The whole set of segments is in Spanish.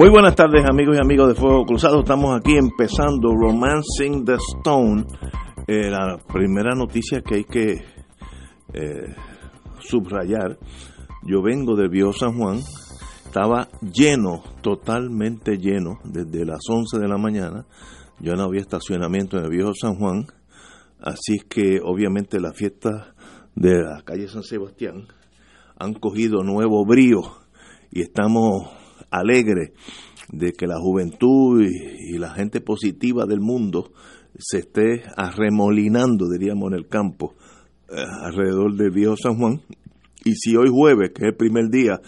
Muy buenas tardes amigos y amigos de Fuego Cruzado. Estamos aquí empezando Romancing the Stone. Eh, la primera noticia que hay que eh, subrayar. Yo vengo del Viejo San Juan. Estaba lleno, totalmente lleno, desde las 11 de la mañana. Yo no había estacionamiento en el Viejo San Juan. Así que obviamente las fiestas de la calle San Sebastián han cogido nuevo brío y estamos alegre de que la juventud y, la gente positiva del mundo se esté arremolinando, diríamos, en el campo eh, alrededor del viejo San Juan. Y si hoy jueves, que es el primer día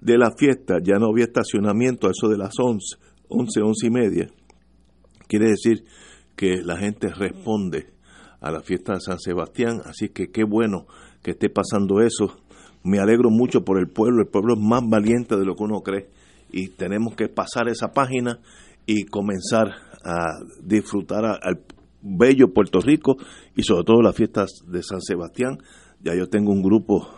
de la fiesta, ya no había estacionamiento a eso de las 11, 11, 11 y media, quiere decir que la gente responde a la fiesta de San Sebastián. Así que qué bueno que esté pasando eso. Me alegro mucho por el pueblo. El pueblo es más valiente de lo que uno cree y tenemos que pasar esa página y comenzar a disfrutar al bello Puerto Rico y sobre todo las fiestas de San Sebastián. Ya yo tengo un grupo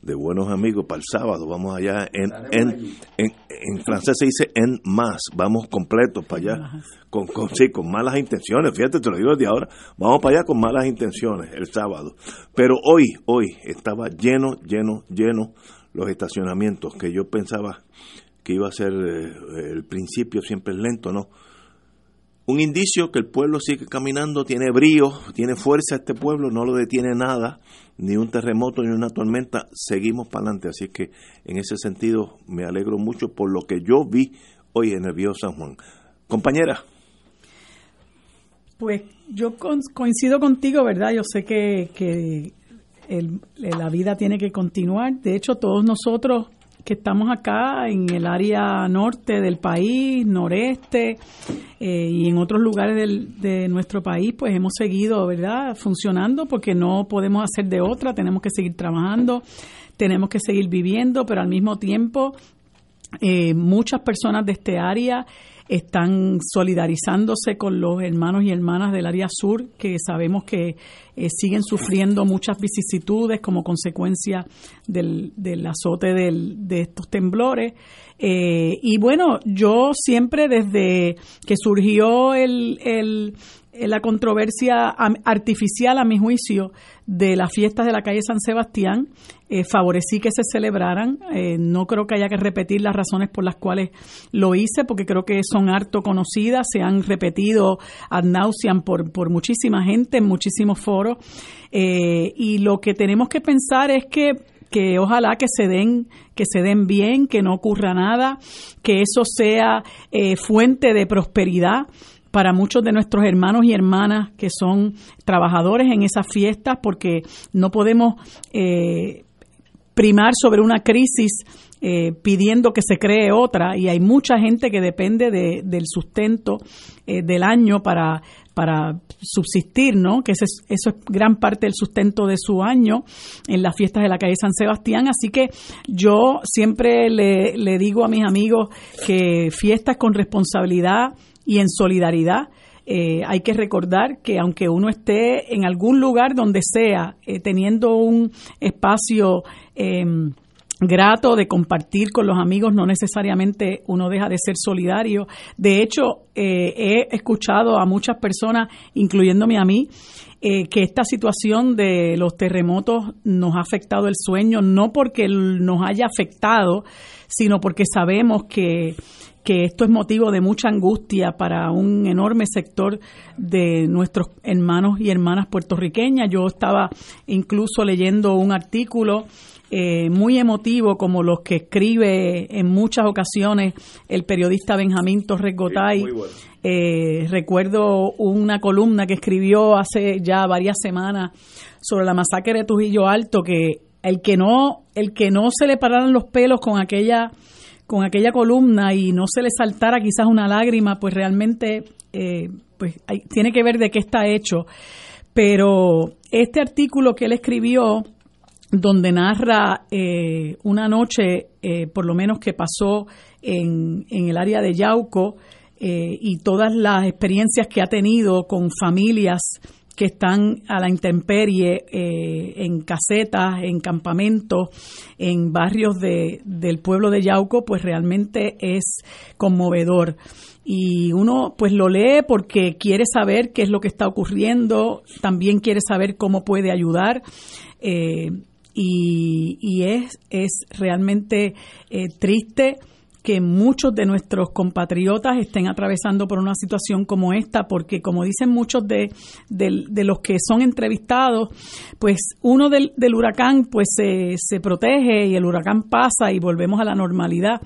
de buenos amigos para el sábado. Vamos allá en, en, en, francés se dice en más. Vamos completos para allá. Con, con, sí, con malas intenciones. Fíjate, te lo digo desde ahora. Vamos para allá con malas intenciones el sábado. Pero hoy, hoy estaba lleno, lleno, lleno los estacionamientos que yo pensaba que iba a ser eh, el principio siempre es lento, ¿no? Un indicio que el pueblo sigue caminando, tiene brío, tiene fuerza este pueblo, no lo detiene nada, ni un terremoto ni una tormenta, seguimos para adelante. Así que en ese sentido me alegro mucho por lo que yo vi hoy en el Viejo San Juan. Compañera. Pues yo coincido contigo, ¿verdad? Yo sé que, que la vida tiene que continuar. De hecho, todos nosotros que estamos acá en el área norte del país, noreste eh, y en otros lugares del, de nuestro país, pues hemos seguido, ¿verdad?, funcionando porque no podemos hacer de otra, tenemos que seguir trabajando, tenemos que seguir viviendo, pero al mismo tiempo eh, muchas personas de este área están solidarizándose con los hermanos y hermanas del área sur que sabemos que eh, siguen sufriendo muchas vicisitudes como consecuencia del, azote de estos temblores. Eh, y bueno, yo siempre desde que surgió el, eh, la controversia artificial, a mi juicio, de las fiestas de la calle San Sebastián. Eh, favorecí que se celebraran. Eh, no creo que haya que repetir las razones por las cuales lo hice, porque creo que son harto conocidas, se han repetido ad nauseam por, por muchísima gente en muchísimos foros. y lo que tenemos que pensar es que que ojalá que se den que se den bien, que no ocurra nada, que eso sea fuente de prosperidad para muchos de nuestros hermanos y hermanas que son trabajadores en esas fiestas, porque no podemos eh, primar sobre una crisis eh, pidiendo que se cree otra y hay mucha gente que depende del sustento eh, del año para, para subsistir, ¿no? Que eso es, eso es gran parte del sustento de su año en las fiestas de la calle San Sebastián. Así que yo siempre le digo a mis amigos que fiestas con responsabilidad, y en solidaridad. Eh, hay que recordar que aunque uno esté en algún lugar donde sea, eh, teniendo un espacio em, grato de compartir con los amigos, no necesariamente uno deja de ser solidario. De hecho, eh, he escuchado a muchas personas, incluyéndome a mí, que esta situación de los terremotos nos ha afectado el sueño, no porque nos haya afectado, sino porque sabemos que que esto es motivo de mucha angustia para un enorme sector de nuestros hermanos y hermanas puertorriqueñas. Yo estaba incluso leyendo un artículo eh, muy emotivo como los que escribe en muchas ocasiones el periodista Benjamín Torres Gotay. Eh, recuerdo una columna que escribió hace ya varias semanas sobre la masacre de Trujillo Alto que el que no el que no se le pararan los pelos con aquella con aquella columna y no se le saltara quizás una lágrima, pues realmente eh, pues tiene que ver de qué está hecho. Pero este artículo que él escribió, donde narra eh, una noche, eh, por lo menos que pasó en, en el área de Yauco, y todas las experiencias que ha tenido con familias que están a la intemperie eh, en casetas, en campamentos, en barrios de, del pueblo de Yauco, pues realmente es conmovedor. Y uno pues lo lee porque quiere saber qué es lo que está ocurriendo, también quiere saber cómo puede ayudar. Eh, y, y es, es realmente eh, triste que muchos de nuestros compatriotas estén atravesando por una situación como esta, porque como dicen muchos de, de, los que son entrevistados, pues uno del, del huracán pues se, se protege y el huracán pasa y volvemos a la normalidad,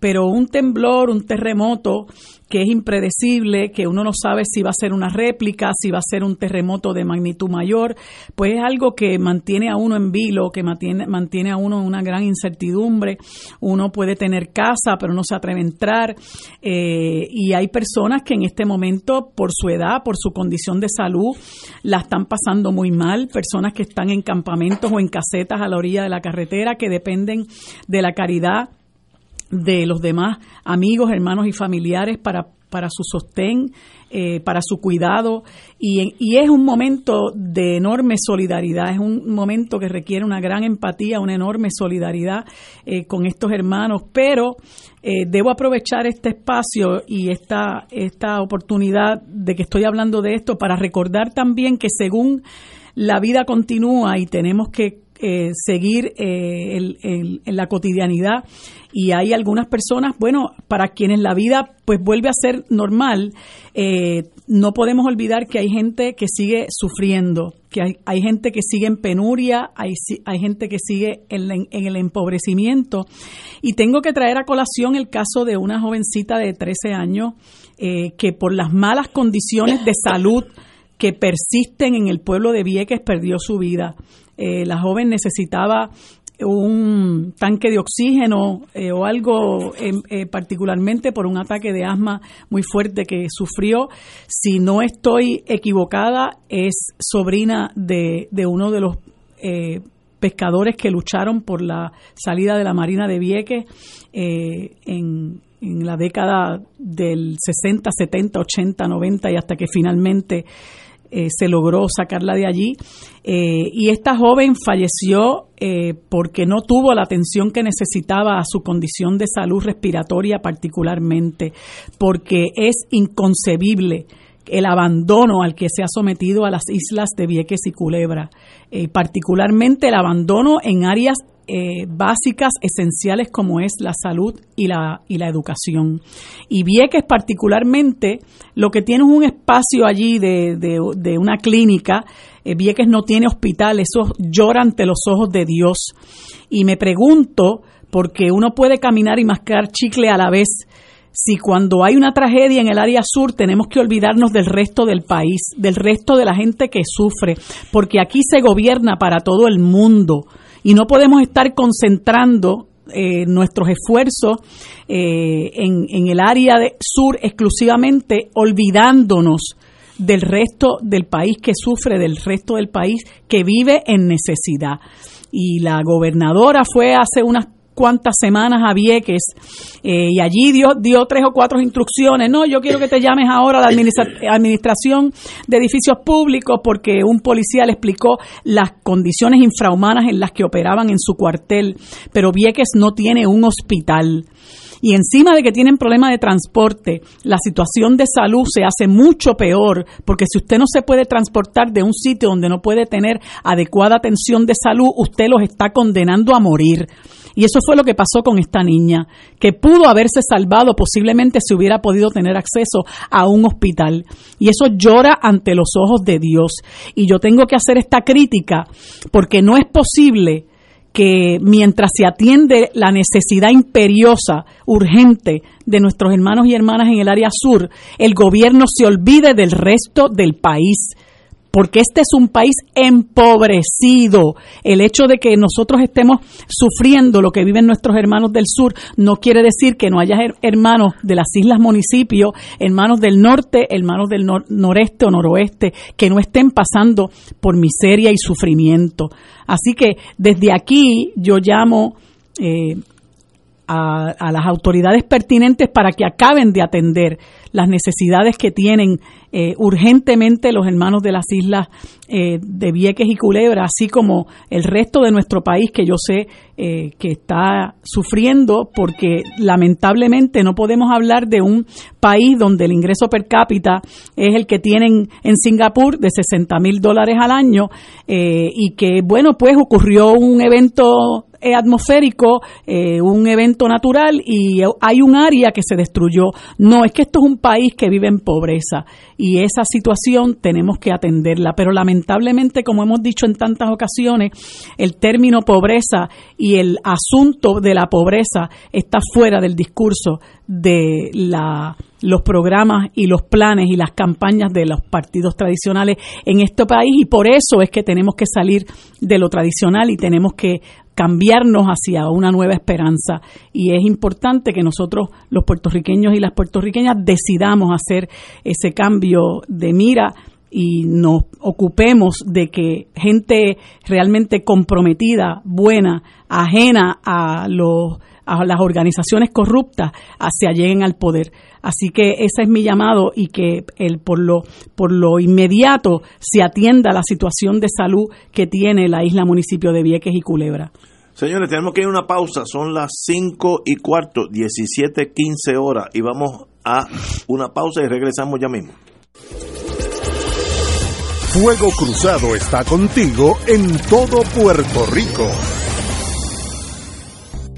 pero un temblor, un terremoto, que es impredecible, que uno no sabe si va a ser una réplica, si va a ser un terremoto de magnitud mayor, pues es algo que mantiene a uno en vilo, que mantiene, mantiene a uno en una gran incertidumbre. Uno puede tener casa, pero no se atreve a entrar. Eh, y hay personas que en este momento, por su edad, por su condición de salud, la están pasando muy mal. Personas que están en campamentos o en casetas a la orilla de la carretera, que dependen de la caridad de los demás amigos, hermanos y familiares para, para su sostén, eh, para su cuidado. Y, y, es un momento de enorme solidaridad, es un momento que requiere una gran empatía, una enorme solidaridad eh, con estos hermanos. Pero eh, debo aprovechar este espacio y esta, esta oportunidad de que estoy hablando de esto para recordar también que según la vida continúa y tenemos que eh, seguir eh, en la cotidianidad y hay algunas personas, bueno, para quienes la vida pues vuelve a ser normal, eh, no podemos olvidar que hay gente que sigue sufriendo, que hay, hay gente que sigue en penuria, hay, hay gente que sigue en, en, el empobrecimiento. Y tengo que traer a colación el caso de una jovencita de 13 años que por las malas condiciones de salud que persisten en el pueblo de Vieques perdió su vida. Eh, la joven necesitaba un tanque de oxígeno eh, o algo eh, particularmente por un ataque de asma muy fuerte que sufrió. Si no estoy equivocada, es sobrina de, de uno de los pescadores que lucharon por la salida de la Marina de Vieques en, en la década del 60, 70, 80, 90 y hasta que finalmente eh, se logró sacarla de allí. Eh, y esta joven falleció eh, porque no tuvo la atención que necesitaba a su condición de salud respiratoria particularmente, porque es inconcebible el abandono al que se ha sometido a las islas de Vieques y Culebra, particularmente el abandono en áreas eh, básicas, esenciales como es la salud y la, y la educación. Y Vieques particularmente, lo que tiene es un espacio allí de, de, una clínica, eh, Vieques no tiene hospital, eso llora ante los ojos de Dios. Y me pregunto, porque uno puede caminar y mascar chicle a la vez, si cuando hay una tragedia en el área sur tenemos que olvidarnos del resto del país, del resto de la gente que sufre, porque aquí se gobierna para todo el mundo y no podemos estar concentrando eh, nuestros esfuerzos eh, en, en, el área de sur exclusivamente, olvidándonos del resto del país que sufre, del resto del país que vive en necesidad. Y la gobernadora fue hace unas cuantas semanas a Vieques eh, y allí dio, dio tres o cuatro instrucciones. No, yo quiero que te llames ahora a la administración de edificios públicos porque un policía le explicó las condiciones infrahumanas en las que operaban en su cuartel, pero Vieques no tiene un hospital. Y encima de que tienen problemas de transporte, la situación de salud se hace mucho peor, porque si usted no se puede transportar de un sitio donde no puede tener adecuada atención de salud, usted los está condenando a morir. Y eso fue lo que pasó con esta niña, que pudo haberse salvado, posiblemente si hubiera podido tener acceso a un hospital. Y eso llora ante los ojos de Dios. Y yo tengo que hacer esta crítica porque no es posible que mientras se atiende la necesidad imperiosa, urgente de nuestros hermanos y hermanas en el área sur, el gobierno se olvide del resto del país porque este es un país empobrecido. El hecho de que nosotros estemos sufriendo lo que viven nuestros hermanos del sur no quiere decir que no haya hermanos de las islas municipios, hermanos del norte, hermanos del noreste o noroeste, que no estén pasando por miseria y sufrimiento. Así que desde aquí yo llamo eh, a, a, las autoridades pertinentes para que acaben de atender las necesidades que tienen eh, urgentemente los hermanos de las islas eh, de Vieques y Culebra, así como el resto de nuestro país que yo sé eh, que está sufriendo porque lamentablemente no podemos hablar de un país donde el ingreso per cápita es el que tienen en Singapur de 60 mil dólares al año y que bueno pues ocurrió un evento atmosférico, un evento natural y hay un área que se destruyó. No, es que esto es un país que vive en pobreza y esa situación tenemos que atenderla. Pero lamentablemente, como hemos dicho en tantas ocasiones, el término pobreza y el asunto de la pobreza está fuera del discurso de la, los programas y los planes y las campañas de los partidos tradicionales en este país y por eso es que tenemos que salir de lo tradicional y tenemos que cambiarnos hacia una nueva esperanza. Y es importante que nosotros, los puertorriqueños y las puertorriqueñas, decidamos hacer ese cambio de mira y nos ocupemos de que gente realmente comprometida, buena, ajena a los a las organizaciones corruptas se lleguen al poder. Así que ese es mi llamado y que el, por, lo, por lo inmediato se atienda la situación de salud que tiene la isla municipio de Vieques y Culebra. Señores, tenemos que ir a una pausa. Son las 5 y cuarto, 17, 15 horas. Y vamos a una pausa y regresamos ya mismo. Fuego Cruzado está contigo en todo Puerto Rico.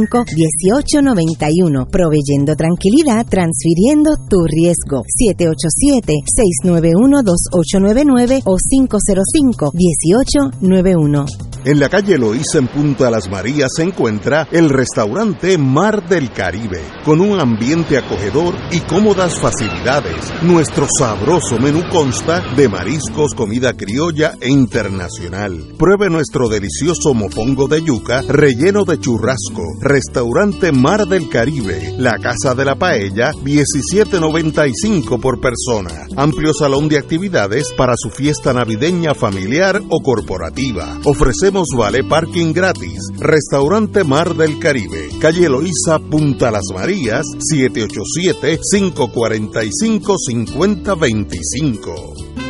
1891 proveyendo tranquilidad, transfiriendo tu riesgo. 787-691-2899 o 505-1891. En la calle Loíza en Punta Las Marías se encuentra el restaurante Mar del Caribe, con un ambiente acogedor y cómodas facilidades. Nuestro sabroso menú consta de mariscos, comida criolla e internacional. Pruebe nuestro delicioso mofongo de yuca relleno de churrasco. Restaurante Mar del Caribe, la Casa de la Paella, 17.95 por persona. Amplio salón de actividades para su fiesta navideña familiar o corporativa. Ofrecemos vale parking gratis. Restaurante Mar del Caribe, calle Eloísa, Punta Las Marías, 787-545-5025.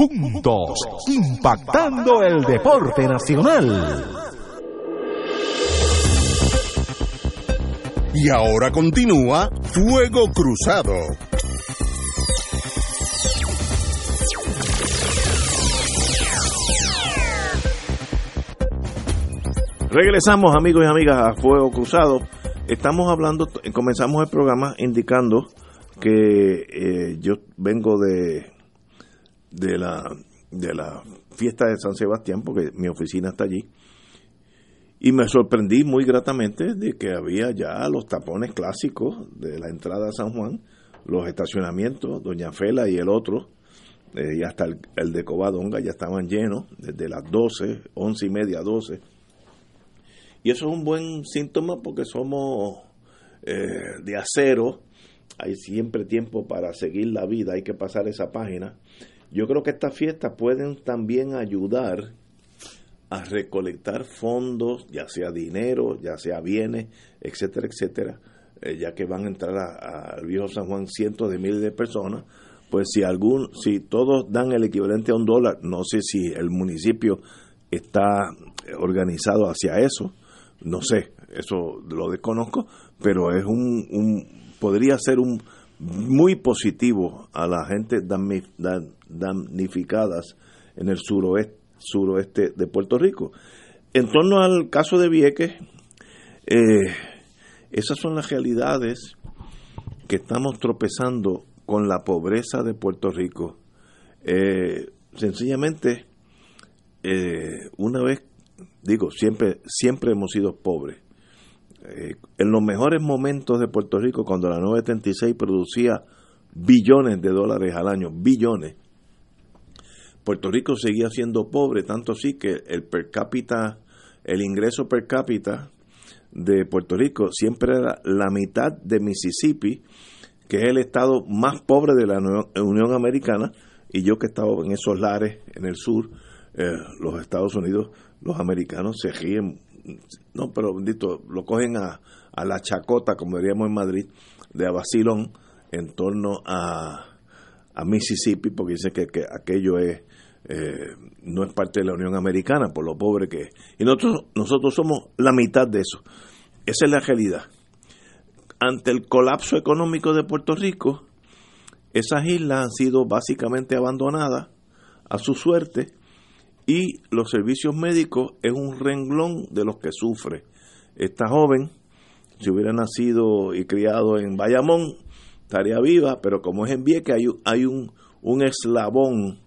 Juntos, impactando el deporte nacional. Y ahora continúa Fuego Cruzado. Regresamos amigos y amigas a Fuego Cruzado. Estamos hablando, comenzamos el programa indicando que eh, yo vengo de, de, la, de la fiesta de San Sebastián, porque mi oficina está allí, y me sorprendí muy gratamente de que había ya los tapones clásicos de la entrada a San Juan, los estacionamientos, Doña Fela y el otro, eh, y hasta el, el, de Covadonga ya estaban llenos desde las 12, 11 y media, 12 y eso es un buen síntoma porque somos eh, de acero, hay siempre tiempo para seguir la vida, hay que pasar esa página. Yo creo que estas fiestas pueden también ayudar a recolectar fondos, ya sea dinero, ya sea bienes, etcétera, etcétera, eh, ya que van a entrar al viejo San Juan cientos de miles de personas, pues si algún, si todos dan el equivalente a un dólar, no sé si el municipio está organizado hacia eso, no sé, eso lo desconozco, pero es un, un podría ser un muy positivo a la gente damnificadas en el suroeste, suroeste de Puerto Rico. En torno al caso de Vieques, eh, esas son las realidades que estamos tropezando con la pobreza de Puerto Rico. Eh, sencillamente, eh, una vez digo, siempre, siempre hemos sido pobres. Eh, en los mejores momentos de Puerto Rico, cuando la 976 producía billones de dólares al año, billones, Puerto Rico seguía siendo pobre, tanto así que el per cápita, el ingreso per cápita de Puerto Rico siempre era la mitad de Mississippi, que es el estado más pobre de la Unión Americana, y yo que estaba en esos lares en el sur, eh, los Estados Unidos, los americanos se ríen, no, pero bendito, lo cogen a, a la chacota, como diríamos en Madrid, de Abasilón en torno a, a Mississippi, porque dice que, que aquello es eh, no es parte de la Unión Americana, por lo pobre que es. Y nosotros, nosotros somos la mitad de eso. Esa es la realidad. Ante el colapso económico de Puerto Rico, esas islas han sido básicamente abandonadas a su suerte y los servicios médicos es un renglón de los que sufre. Esta joven, si hubiera nacido y criado en Bayamón, estaría viva, pero como es en Vieques, hay, hay un, un eslabón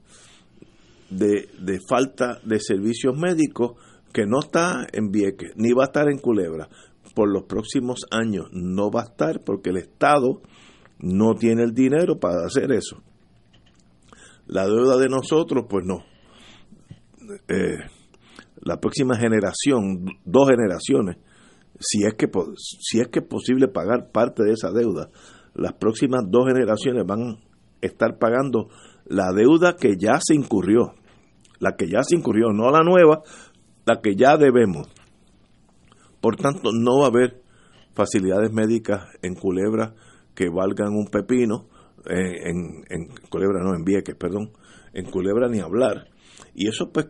de, de falta de servicios médicos que no está en Vieques, ni va a estar en Culebra. Por los próximos años no va a estar porque el Estado no tiene el dinero para hacer eso. La deuda de nosotros, pues no eh, la próxima generación, dos generaciones, si es que si es que es posible pagar parte de esa deuda, las próximas dos generaciones van a estar pagando la deuda que ya se incurrió, la que ya se incurrió, no la nueva, la que ya debemos. Por tanto, no va a haber facilidades médicas en Culebra que valgan un pepino, eh, en, en Culebra no, en Vieques, perdón, en Culebra ni hablar. Y eso pues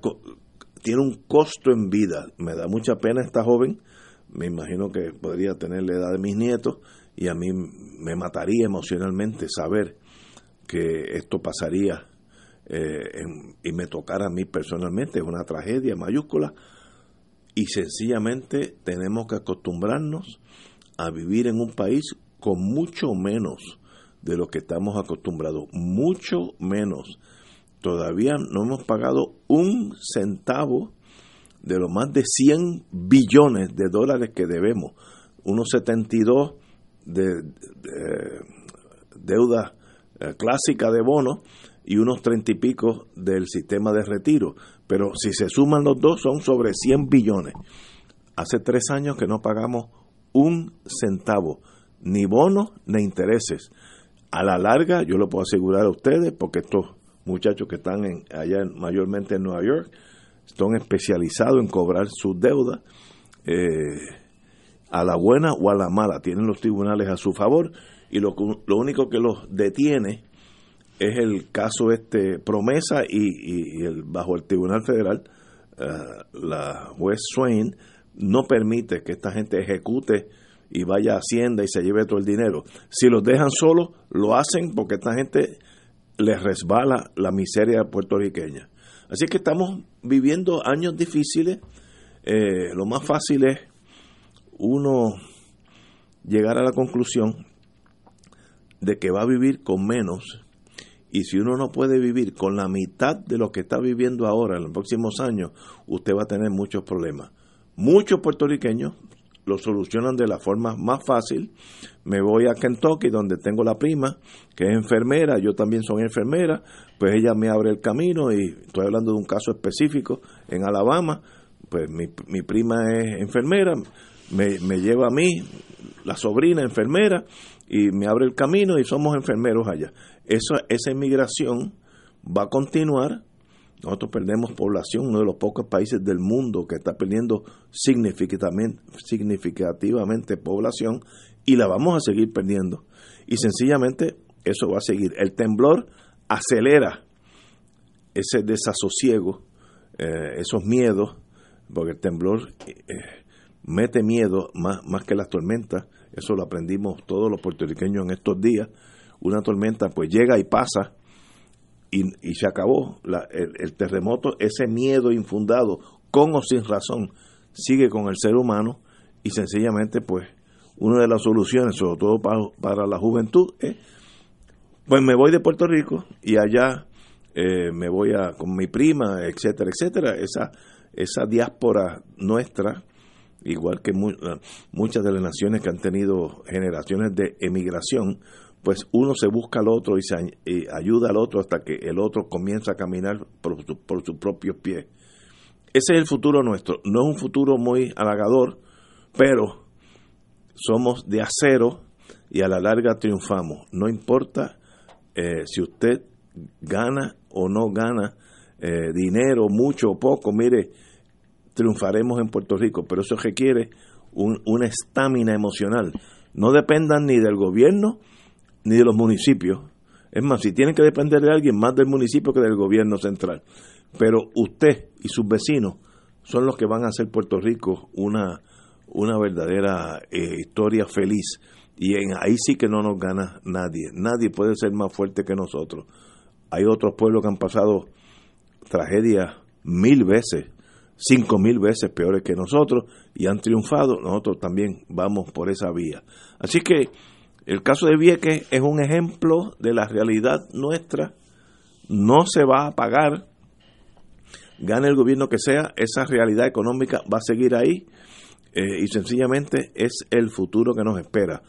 tiene un costo en vida. Me da mucha pena esta joven, me imagino que podría tener la edad de mis nietos y a mí me mataría emocionalmente saber que esto pasaría eh, y me tocara a mí personalmente. Es una tragedia mayúscula y sencillamente tenemos que acostumbrarnos a vivir en un país con mucho menos de lo que estamos acostumbrados, mucho menos todavía no hemos pagado un centavo de los más de 100 billones de dólares que debemos, unos 72 de, de deuda eh, clásica de bonos y unos 30 y pico del sistema de retiro. Pero si se suman los dos son sobre 100 billones. Hace tres años que no pagamos un centavo, ni bonos ni intereses. A la larga, yo lo puedo asegurar a ustedes, porque esto muchachos que están en, allá mayormente en Nueva York, están especializados en cobrar sus deudas eh, a la buena o a la mala, tienen los tribunales a su favor y lo, lo único que los detiene es el caso este promesa y, el, bajo el Tribunal Federal eh, la juez Swain no permite que esta gente ejecute y vaya a Hacienda y se lleve todo el dinero. Si los dejan solos, lo hacen porque esta gente les resbala la miseria puertorriqueña. Así que estamos viviendo años difíciles. Eh, lo más fácil es uno llegar a la conclusión de que va a vivir con menos y si uno no puede vivir con la mitad de lo que está viviendo ahora en los próximos años, usted va a tener muchos problemas. Muchos puertorriqueños lo solucionan de la forma más fácil. Me voy a Kentucky, donde tengo la prima, que es enfermera, yo también soy enfermera, pues ella me abre el camino y estoy hablando de un caso específico en Alabama, pues mi, mi prima es enfermera, me, me lleva a mí, la sobrina enfermera, y me abre el camino y somos enfermeros allá. Eso, esa inmigración va a continuar nosotros perdemos población, uno de los pocos países del mundo que está perdiendo significativamente, población y la vamos a seguir perdiendo. Y sencillamente eso va a seguir. El temblor acelera ese desasosiego, eh, esos miedos, porque el temblor eh, mete miedo más, más que las tormentas. Eso lo aprendimos todos los puertorriqueños en estos días. Una tormenta pues llega y pasa y, se acabó el, terremoto, ese miedo infundado, con o sin razón, sigue con el ser humano y sencillamente pues una de las soluciones, sobre todo para, la juventud, es pues me voy de Puerto Rico y allá eh, me voy a con mi prima, etcétera, etcétera, esa, esa diáspora nuestra, igual que muchas de las naciones que han tenido generaciones de emigración, pues uno se busca al otro y, se, ayuda al otro hasta que el otro comienza a caminar por, por sus propios pies. Ese es el futuro nuestro. No es un futuro muy halagador, pero somos de acero y a la larga triunfamos. No importa eh, si usted gana o no gana eh, dinero, mucho o poco, mire, triunfaremos en Puerto Rico, pero eso requiere una estamina emocional. No dependan ni del gobierno, ni de los municipios. Es más, si tienen que depender de alguien, más del municipio que del gobierno central. Pero usted y sus vecinos son los que van a hacer Puerto Rico una, una verdadera eh, historia feliz. Y en, ahí sí que no nos gana nadie. Nadie puede ser más fuerte que nosotros. Hay otros pueblos que han pasado tragedias mil veces, cinco mil veces peores que nosotros y han triunfado. Nosotros también vamos por esa vía. Así que el caso de Vieques es un ejemplo de la realidad nuestra. No se va a pagar, gane el gobierno que sea, esa realidad económica va a seguir ahí eh, y sencillamente es el futuro que nos espera.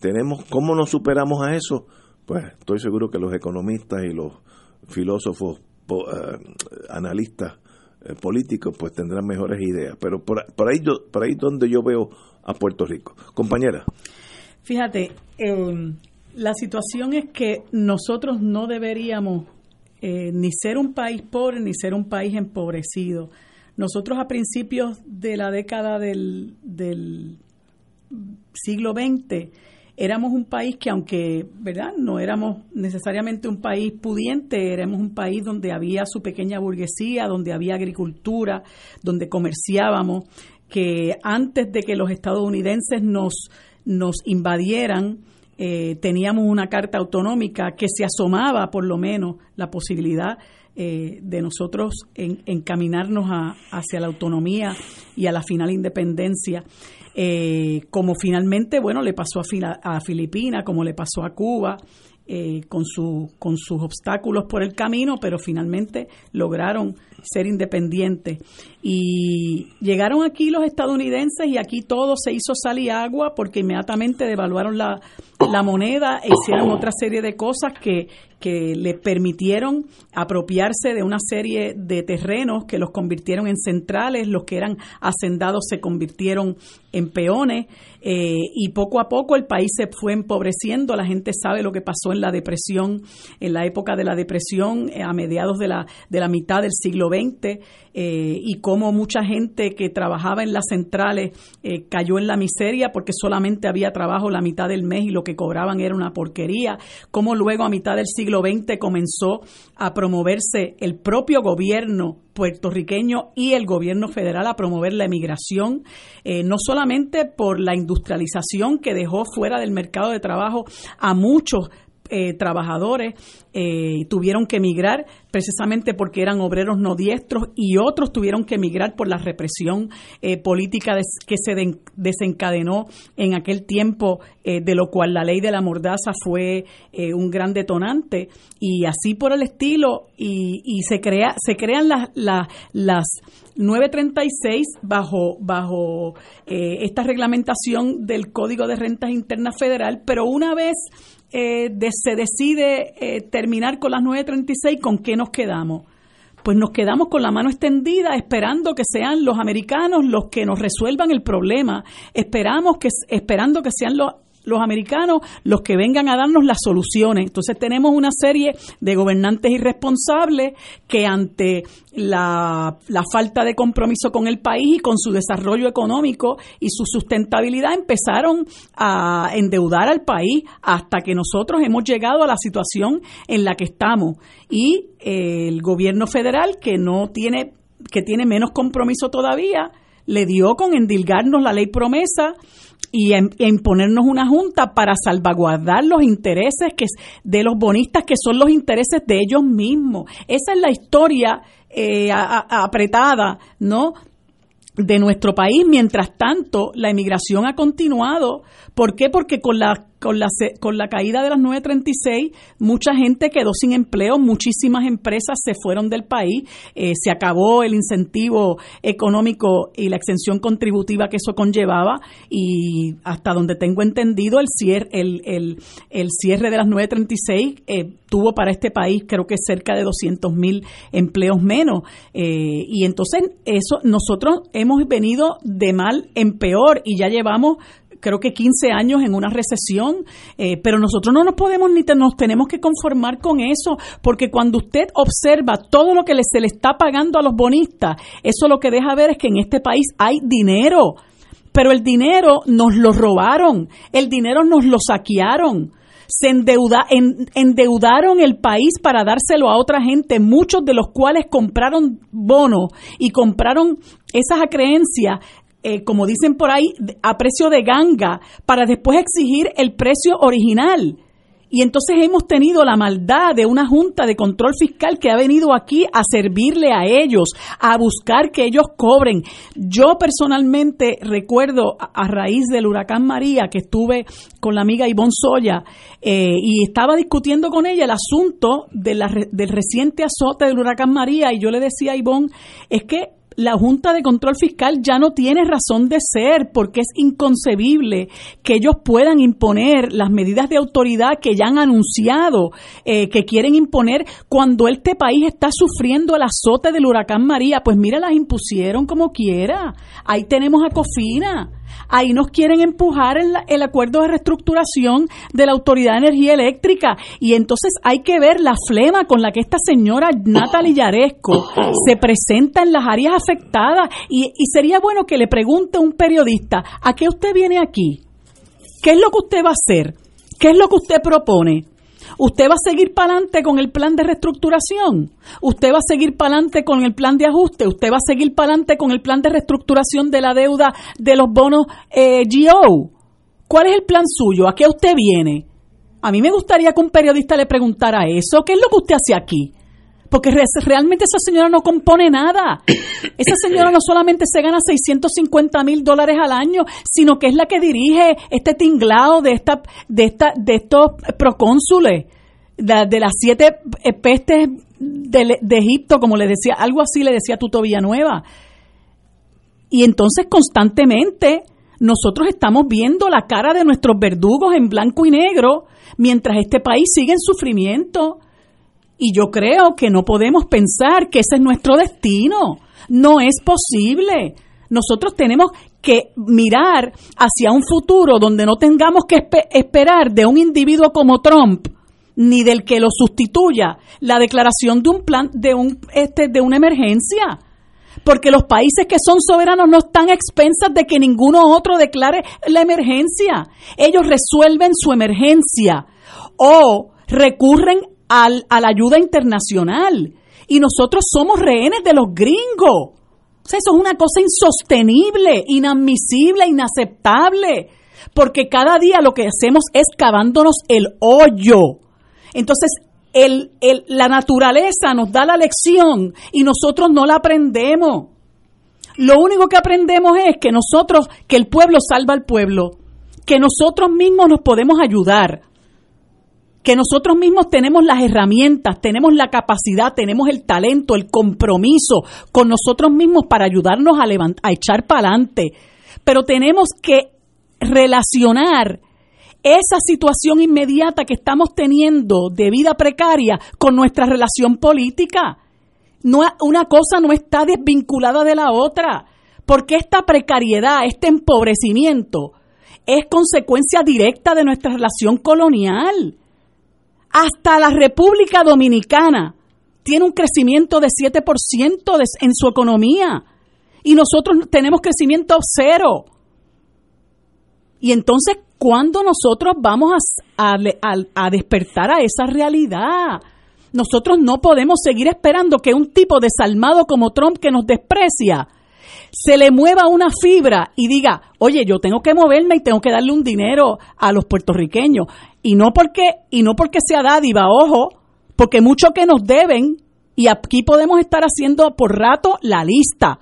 Tenemos, ¿Cómo nos superamos a eso? Pues estoy seguro que los economistas y los filósofos, eh, analistas eh, políticos, pues tendrán mejores ideas. Pero por, ahí por ahí donde yo veo a Puerto Rico. Compañera. Fíjate, em, la situación es que nosotros no deberíamos eh, ni ser un país pobre ni ser un país empobrecido. Nosotros a principios de la década del, del siglo XX éramos un país que aunque, ¿verdad? No éramos necesariamente un país pudiente, éramos un país donde había su pequeña burguesía, donde había agricultura, donde comerciábamos, que antes de que los estadounidenses nos nos invadieran, eh, teníamos una carta autonómica que se asomaba por lo menos la posibilidad eh, de nosotros encaminarnos hacia la autonomía y a la final independencia, eh, como finalmente, bueno, le pasó a, a Filipinas, como le pasó a Cuba, con, su, con sus obstáculos por el camino, pero finalmente lograron ser independientes. Y llegaron aquí los estadounidenses y aquí todo se hizo sal y agua porque inmediatamente devaluaron la, la moneda e hicieron otra serie de cosas que, que le permitieron apropiarse de una serie de terrenos que los convirtieron en centrales, los que eran hacendados se convirtieron en peones eh, y poco a poco el país se fue empobreciendo, la gente sabe lo que pasó pasó en la depresión, en la época de la depresión, eh, a mediados de la, de la mitad del siglo Eh, y cómo mucha gente que trabajaba en las centrales eh, cayó en la miseria porque solamente había trabajo la mitad del mes y lo que cobraban era una porquería, cómo luego a mitad del siglo XX comenzó a promoverse el propio gobierno puertorriqueño y el gobierno federal a promover la emigración, eh, no solamente por la industrialización que dejó fuera del mercado de trabajo a muchos eh, trabajadores eh, tuvieron que emigrar precisamente porque eran obreros no diestros y otros tuvieron que emigrar por la represión eh, política que se desencadenó en aquel tiempo, de lo cual la ley de la mordaza fue un gran detonante. Y así por el estilo y, y se crea se crean las, las, las 936 bajo bajo esta reglamentación del Código de Rentas Internas Federal, pero una vez eh, se decide eh, terminar con las 9.36, ¿con qué nos quedamos? Pues nos quedamos con la mano extendida esperando que sean los americanos los que nos resuelvan el problema, esperamos que, esperando que sean los los americanos los que vengan a darnos las soluciones. Entonces tenemos una serie de gobernantes irresponsables que ante la, falta de compromiso con el país y con su desarrollo económico y su sustentabilidad empezaron a endeudar al país hasta que nosotros hemos llegado a la situación en la que estamos. Y eh, el gobierno federal que no tiene, que tiene menos compromiso todavía, le dio con endilgarnos la ley promesa y en, imponernos una junta para salvaguardar los intereses que, de los bonistas, que son los intereses de ellos mismos. Esa es la historia eh, apretada, ¿no? de nuestro país. Mientras tanto, la emigración ha continuado. ¿Por qué? Porque con la con la, con la caída de las 936, mucha gente quedó sin empleo, muchísimas empresas se fueron del país, eh, se acabó el incentivo económico y la exención contributiva que eso conllevaba y hasta donde tengo entendido, el cierre, el, el, el cierre de las 936 eh, tuvo para este país creo que cerca de 200 mil empleos menos. Eh, y entonces eso nosotros hemos venido de mal en peor y ya llevamos creo que 15 años en una recesión, eh, pero nosotros no nos podemos ni nos tenemos que conformar con eso, porque cuando usted observa todo lo que se le está pagando a los bonistas, eso lo que deja ver es que en este país hay dinero, pero el dinero nos lo robaron, el dinero nos lo saquearon se endeuda, endeudaron el país para dárselo a otra gente, muchos de los cuales compraron bonos y compraron esas creencias eh, como dicen por ahí, a precio de ganga para después exigir el precio original. Y entonces hemos tenido la maldad de una junta de control fiscal que ha venido aquí a servirle a ellos, a buscar que ellos cobren. Yo personalmente recuerdo a, raíz del huracán María que estuve con la amiga Ivonne Soya eh, y estaba discutiendo con ella el asunto de la, del reciente azote del huracán María y yo le decía a Ivonne, es que la Junta de Control Fiscal ya no tiene razón de ser porque es inconcebible que ellos puedan imponer las medidas de autoridad que ya han anunciado eh, que quieren imponer cuando este país está sufriendo el azote del huracán María. Pues mira, las impusieron como quiera. Ahí tenemos a Cofina Ahí nos quieren empujar el, el acuerdo de reestructuración de la Autoridad de Energía Eléctrica. Y entonces hay que ver la flema con la que esta señora Natalie Yaresco se presenta en las áreas afectadas. Y, y sería bueno que le pregunte a un periodista, ¿a qué usted viene aquí? ¿Qué es lo que usted va a hacer? ¿Qué es lo que usted propone? ¿Usted va a seguir para adelante con el plan de reestructuración? ¿Usted va a seguir para adelante con el plan de ajuste? ¿Usted va a seguir para adelante con el plan de reestructuración de la deuda de los bonos eh, GO? ¿Cuál es el plan suyo? ¿A qué usted viene? A mí me gustaría que un periodista le preguntara eso. ¿Qué es lo que usted hace aquí? Porque realmente esa señora no compone nada. Esa señora no solamente se gana 650 mil dólares al año, sino que es la que dirige este tinglado de, esta, de, esta, de estos procónsules, de, las siete pestes de, de, Egipto, como le decía, algo así le decía Tuto Villanueva. Y entonces constantemente nosotros estamos viendo la cara de nuestros verdugos en blanco y negro mientras este país sigue en sufrimiento y yo creo que no podemos pensar que ese es nuestro destino. No es posible. Nosotros tenemos que mirar hacia un futuro donde no tengamos que esperar de un individuo como Trump ni del que lo sustituya la declaración de un plan de un este de una emergencia porque los países que son soberanos no están expensas de que ninguno otro declare la emergencia. Ellos resuelven su emergencia o recurren al, a la ayuda internacional. Y nosotros somos rehenes de los gringos. Eso es una cosa insostenible, inadmisible, inaceptable. Porque cada día lo que hacemos es cavándonos el hoyo. Entonces, el, la naturaleza nos da la lección y nosotros no la aprendemos. Lo único que aprendemos es que nosotros, que el pueblo salva al pueblo, que nosotros mismos nos podemos ayudar, que nosotros mismos tenemos las herramientas, tenemos la capacidad, tenemos el talento, el compromiso con nosotros mismos para ayudarnos a, a echar para adelante. Pero tenemos que relacionar esa situación inmediata que estamos teniendo de vida precaria con nuestra relación política. No, una cosa no está desvinculada de la otra, porque esta precariedad, este empobrecimiento, es consecuencia directa de nuestra relación colonial. Hasta la República Dominicana tiene un crecimiento de 7% en su economía y nosotros tenemos crecimiento cero. Y entonces, ¿cuándo nosotros vamos a, a, despertar a esa realidad? Nosotros no podemos seguir esperando que un tipo desalmado como Trump que nos desprecia se le mueva una fibra y diga, oye, yo tengo que moverme y tengo que darle un dinero a los puertorriqueños. Y no porque, y no porque sea dádiva, ojo, porque mucho que nos deben, y aquí podemos estar haciendo por rato la lista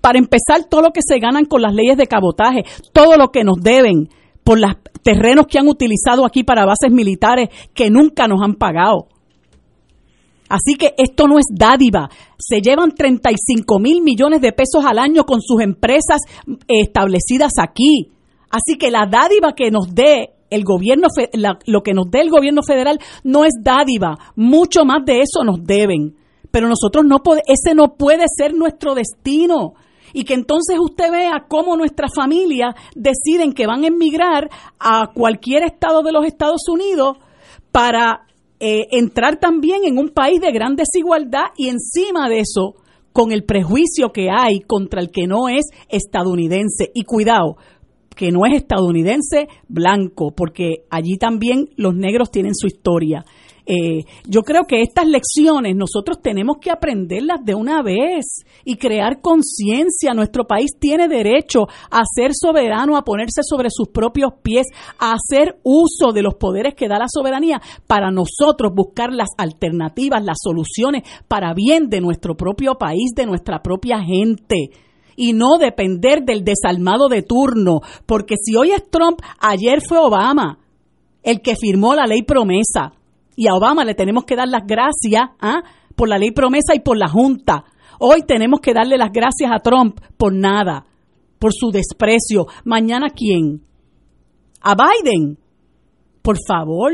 para empezar, todo lo que se ganan con las leyes de cabotaje, todo lo que nos deben por los terrenos que han utilizado aquí para bases militares que nunca nos han pagado. Así que esto no es dádiva. Se llevan 35 mil millones de pesos al año con sus empresas establecidas aquí. Así que la dádiva que nos dé el gobierno, lo que nos dé el gobierno federal no es dádiva. Mucho más de eso nos deben. Pero nosotros no podemos, ese no puede ser nuestro destino y que entonces usted vea cómo nuestras familias deciden que van a emigrar a cualquier estado de los Estados Unidos para eh, entrar también en un país de gran desigualdad y encima de eso con el prejuicio que hay contra el que no es estadounidense. Y cuidado, que no es estadounidense blanco, porque allí también los negros tienen su historia. Eh, yo creo que estas lecciones nosotros tenemos que aprenderlas de una vez y crear conciencia. Nuestro país tiene derecho a ser soberano, a ponerse sobre sus propios pies, a hacer uso de los poderes que da la soberanía para nosotros buscar las alternativas, las soluciones para bien de nuestro propio país, de nuestra propia gente y no depender del desalmado de turno, porque si hoy es Trump, ayer fue Obama el que firmó la ley promesa y a Obama le tenemos que dar las gracias ¿ah? por la ley promesa y por la Junta. Hoy tenemos que darle las gracias a Trump por nada, por su desprecio. Mañana quién? A Biden. Por favor,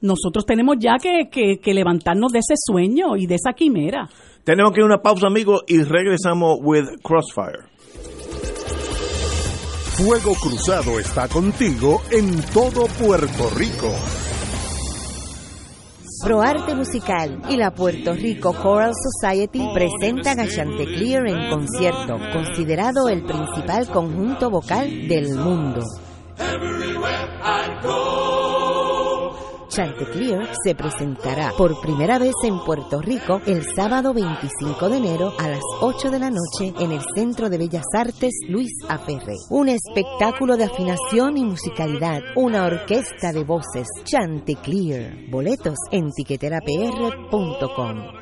nosotros tenemos ya que, que, levantarnos de ese sueño y de esa quimera. Tenemos que ir a una pausa, amigos, y regresamos with Crossfire. Fuego Cruzado está contigo en todo Puerto Rico. ProArte Musical y la Puerto Rico Choral Society presentan a Chanteclear en concierto, considerado el principal conjunto vocal del mundo. Chanteclear se presentará por primera vez en Puerto Rico el sábado 25 de enero a las 8 de la noche en el Centro de Bellas Artes Luis Aferre. Un espectáculo de afinación y musicalidad, una orquesta de voces. Chanteclear. Boletos en tiqueterapr.com.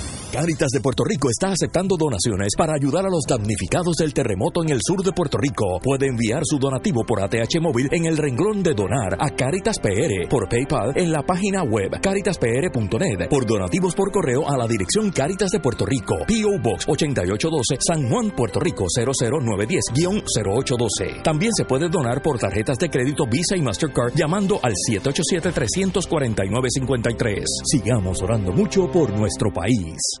Caritas de Puerto Rico está aceptando donaciones para ayudar a los damnificados del terremoto en el sur de Puerto Rico. Puede enviar su donativo por ATH móvil en el renglón de donar a Caritas PR, por PayPal en la página web caritaspr.net, por donativos por correo a la dirección Caritas de Puerto Rico, PO Box 8812, San Juan, Puerto Rico 00910-0812. También se puede donar por tarjetas de crédito Visa y Mastercard llamando al 787-349-53. Sigamos orando mucho por nuestro país.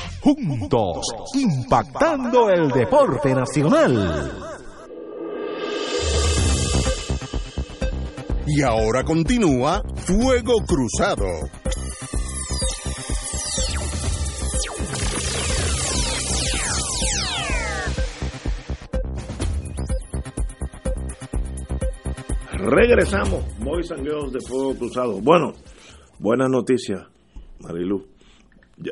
juntos, impactando el deporte nacional. Y ahora continúa Fuego Cruzado. Regresamos, Boys and Girls de Fuego Cruzado. Bueno, buenas noticias, Marilu.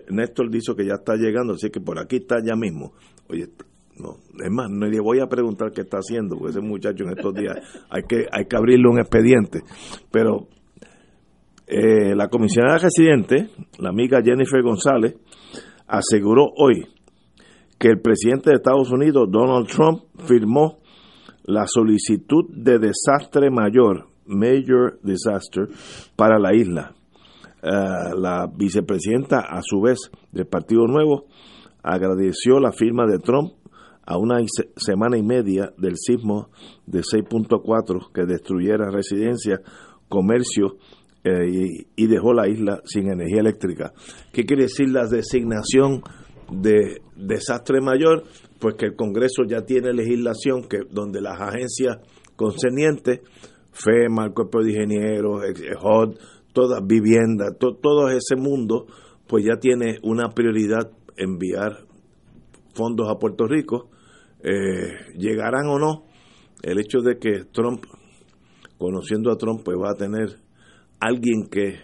Néstor dice que ya está llegando, así que por aquí está ya mismo. Oye, no, es más, no le voy a preguntar qué está haciendo, porque ese muchacho en estos días hay que, hay que abrirle un expediente. Pero eh, la comisionada residente, la amiga Jennifer González, aseguró hoy que el presidente de Estados Unidos, Donald Trump, firmó la solicitud de desastre mayor, Major Disaster, para la isla. Eh, la vicepresidenta, a su vez, del Partido Nuevo, agradeció la firma de Trump a una semana y media del sismo de 6.4 que destruyera residencias, comercio eh, y, dejó la isla sin energía eléctrica. ¿Qué quiere decir la designación de desastre mayor? Pues que el Congreso ya tiene legislación que donde las agencias concernientes, FEMA, el Cuerpo de Ingenieros, HOD, toda vivienda, todo ese mundo, pues ya tiene una prioridad enviar fondos a Puerto Rico. Eh, llegarán o no, el hecho de que Trump, conociendo a Trump, pues va a tener alguien que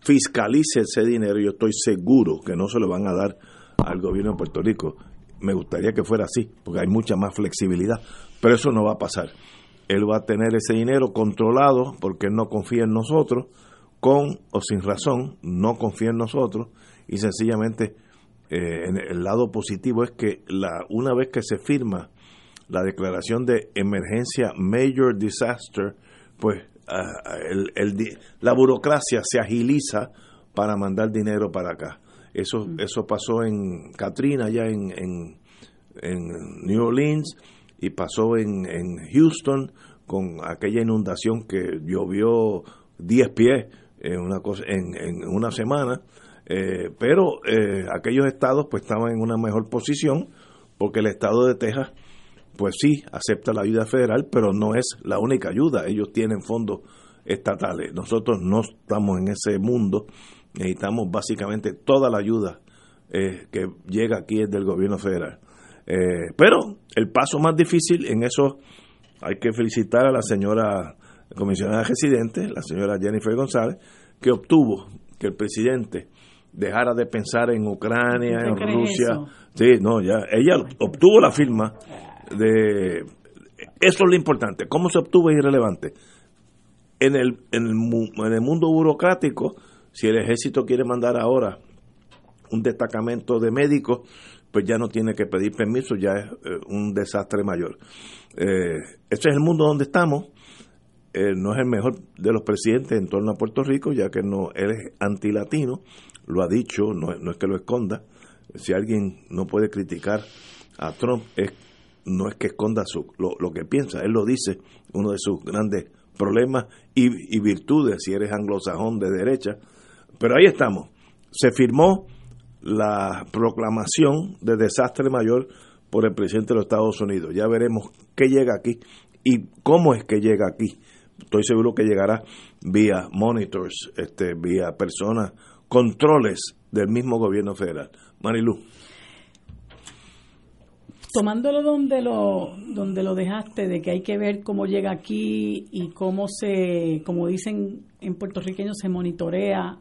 fiscalice ese dinero, yo estoy seguro que no se lo van a dar al gobierno de Puerto Rico. Me gustaría que fuera así, porque hay mucha más flexibilidad, pero eso no va a pasar él va a tener ese dinero controlado porque él no confía en nosotros, con o sin razón, no confía en nosotros. Y sencillamente eh, el lado positivo es que la, una vez que se firma la declaración de emergencia Major Disaster, pues ah, la burocracia se agiliza para mandar dinero para acá. Eso, eso pasó en Katrina, allá en, en, en New Orleans, y pasó en, en Houston con aquella inundación que llovió 10 pies en una, cosa, en, en una semana, eh, pero eh, aquellos estados pues estaban en una mejor posición porque el estado de Texas pues sí acepta la ayuda federal, pero no es la única ayuda, ellos tienen fondos estatales, nosotros no estamos en ese mundo, necesitamos básicamente toda la ayuda eh, que llega aquí es del gobierno federal. Eh, pero el paso más difícil en eso hay que felicitar a la señora comisionada residente, la señora Jennifer González, que obtuvo que el presidente dejara de pensar en Ucrania, en Rusia. Sí, no, ya ella obtuvo la firma de eso es lo importante. ¿Cómo se obtuvo es irrelevante? En el, en el, en el mundo burocrático, si el ejército quiere mandar ahora un destacamento de médicos, pues ya no tiene que pedir permiso, ya es eh, un desastre mayor. Eh, este es el mundo donde estamos. Eh, no es el mejor de los presidentes en torno a Puerto Rico, ya que no él es antilatino, lo ha dicho, no, es que lo esconda. Si alguien no puede criticar a Trump no es que esconda su, lo, que piensa, él lo dice, uno de sus grandes problemas y, y virtudes, si eres anglosajón de derecha. Pero ahí estamos. Se firmó la proclamación de desastre mayor por el presidente de los Estados Unidos. Ya veremos qué llega aquí y cómo es que llega aquí. Estoy seguro que llegará vía monitors, este, vía personas, controles del mismo gobierno federal. Marilu. Tomándolo donde lo, donde lo dejaste, de que hay que ver cómo llega aquí y cómo se, como dicen en puertorriqueño, se monitorea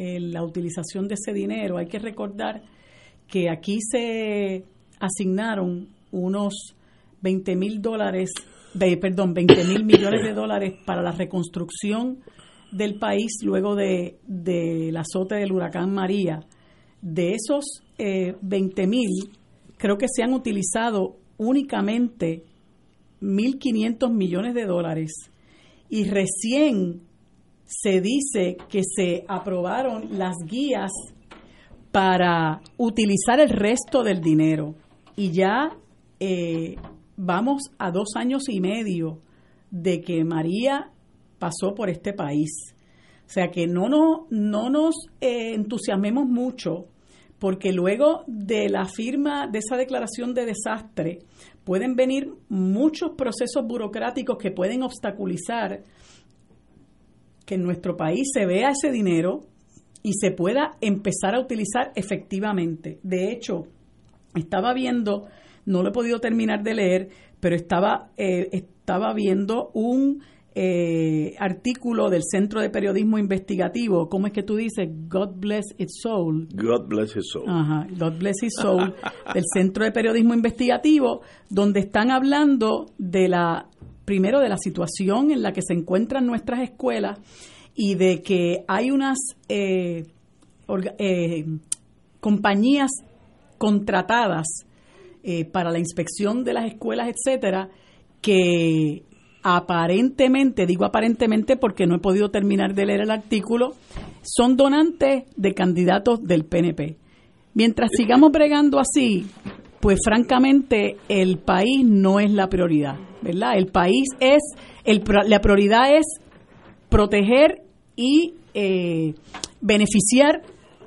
eh, la utilización de ese dinero, hay que recordar que aquí se asignaron unos 20 mil dólares, perdón, 20 mil millones de dólares para la reconstrucción del país luego de, del azote del huracán María. De esos eh, 20 mil, creo que se han utilizado únicamente 1.500 millones de dólares y recién se dice que se aprobaron las guías para utilizar el resto del dinero y ya eh, vamos a dos años y medio de que María pasó por este país. O sea que no, no, no nos eh, entusiasmemos mucho porque luego de la firma de esa declaración de desastre pueden venir muchos procesos burocráticos que pueden obstaculizar que en nuestro país se vea ese dinero y se pueda empezar a utilizar efectivamente. De hecho, estaba viendo, no lo he podido terminar de leer, pero estaba, eh, estaba viendo un eh, artículo del Centro de Periodismo Investigativo, ¿cómo es que tú dices? God bless its soul. God bless its soul. Ajá, God bless its soul, del Centro de Periodismo Investigativo, donde están hablando de la, primero de la situación en la que se encuentran nuestras escuelas y de que hay unas eh, eh, compañías contratadas para la inspección de las escuelas, etcétera, que aparentemente, digo aparentemente porque no he podido terminar de leer el artículo, son donantes de candidatos del PNP. Mientras sigamos bregando así, pues francamente el país no es la prioridad, ¿verdad? El país es, el, la prioridad es proteger y eh, beneficiar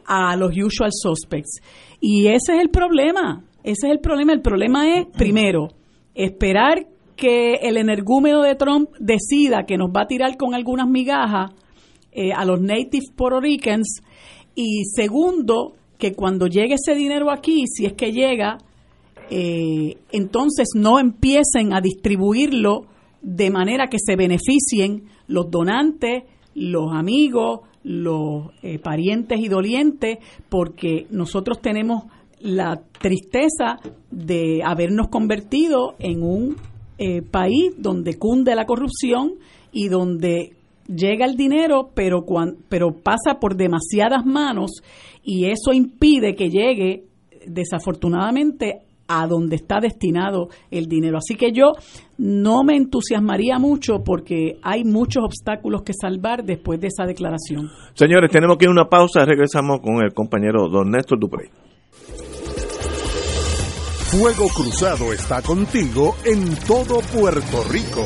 a los usual suspects. Y ese es el problema, ese es el problema. El problema es, primero, esperar que el energúmeno de Trump decida que nos va a tirar con algunas migajas eh, a los native Puerto Ricans y segundo, que cuando llegue ese dinero aquí, si es que llega, eh, entonces no empiecen a distribuirlo de manera que se beneficien los donantes, los amigos, los eh, parientes y dolientes, porque nosotros tenemos la tristeza de habernos convertido en un eh, país donde cunde la corrupción y donde llega el dinero, pero, pero pasa por demasiadas manos y eso impide que llegue desafortunadamente a donde está destinado el dinero. Así que yo no me entusiasmaría mucho porque hay muchos obstáculos que salvar después de esa declaración. Señores, tenemos que ir a una pausa, regresamos con el compañero don Néstor Duprey. Fuego Cruzado está contigo en todo Puerto Rico.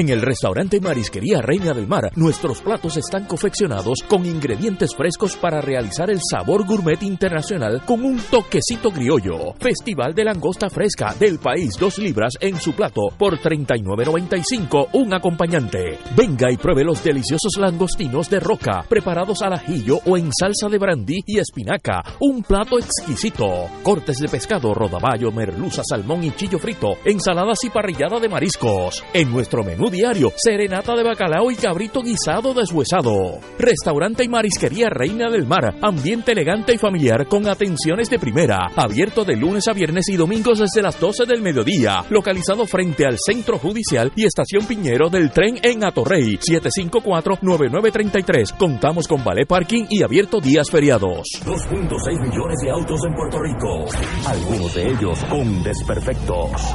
En el restaurante Marisquería Reina del Mar, nuestros platos están confeccionados con ingredientes frescos para realizar el sabor gourmet internacional con un toquecito criollo. Festival de langosta fresca del país, dos libras en su plato por 39.95 un acompañante. Venga y pruebe los deliciosos langostinos de roca preparados al ajillo o en salsa de brandy y espinaca. Un plato exquisito. Cortes de pescado, rodaballo, merluza, salmón y chillo frito, ensaladas y parrillada de mariscos. En nuestro menú diario, serenata de bacalao y cabrito guisado deshuesado. Restaurante y marisquería Reina del Mar, ambiente elegante y familiar con atenciones de primera, abierto de lunes a viernes y domingos desde las 12 del mediodía, localizado frente al Centro Judicial y Estación Piñero del tren en Atorrey, 754-9933. Contamos con ballet parking y abierto días feriados. 2.6 millones de autos en Puerto Rico, algunos de ellos con desperfectos.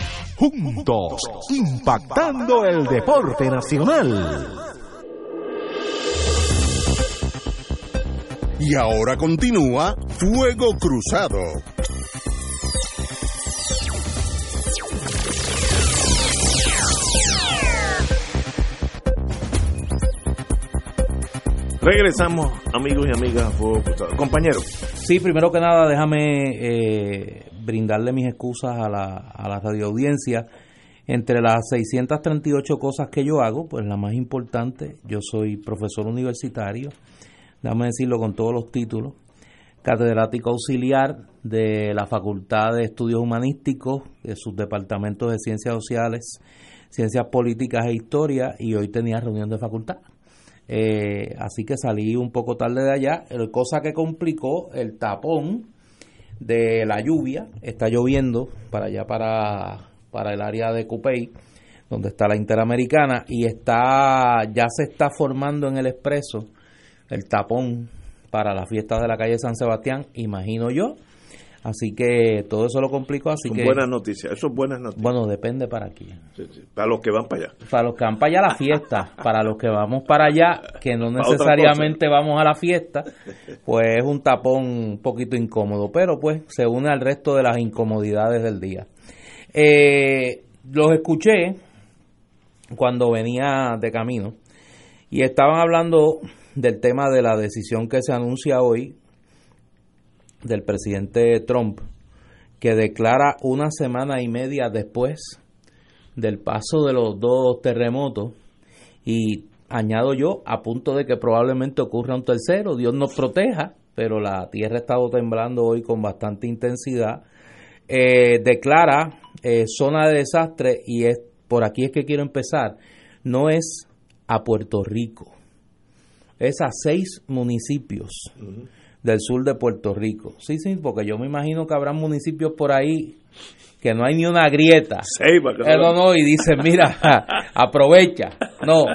juntos impactando el deporte nacional. Y ahora continúa Fuego Cruzado. Regresamos, amigos y amigas, a Fuego Cruzado. Compañero. Sí, primero que nada, déjame eh, brindarle mis excusas a la, a la radioaudiencia. Entre las 638 cosas que yo hago, pues la más importante, yo soy profesor universitario, dame decirlo con todos los títulos, catedrático auxiliar de la Facultad de Estudios Humanísticos, de sus departamentos de Ciencias Sociales, Ciencias Políticas e Historia, y hoy tenía reunión de facultad. Eh, así que salí un poco tarde de allá, cosa que complicó el tapón de la lluvia. Está lloviendo para allá, para, para el área de Cupey, donde está la Interamericana, y está ya se está formando en el expreso el tapón para las fiestas de la calle San Sebastián, imagino yo. Así que todo eso lo complicó. Así Son que, buenas noticias, eso es buenas noticias. Bueno, depende para quién. Sí, sí, Para los que van para allá. Para los que van para allá a la fiesta, para los que vamos para allá, que no necesariamente vamos a la fiesta, pues es un tapón un poquito incómodo, pero pues se une al resto de las incomodidades del día. Eh, los escuché cuando venía de camino y estaban hablando del tema de la decisión que se anuncia hoy del presidente Trump, que declara una semana y media después del paso de los dos terremotos y añado yo a punto de que probablemente ocurra un tercero, Dios nos proteja, pero la tierra ha estado temblando hoy con bastante intensidad, eh, declara eh, zona de desastre y es por aquí es que quiero empezar, no es a Puerto Rico, es a seis municipios del sur de Puerto Rico. Sí, sí, porque yo me imagino que habrá municipios por ahí que no hay ni una grieta. Que Eh, no, no, y dicen, mira, aprovecha. No,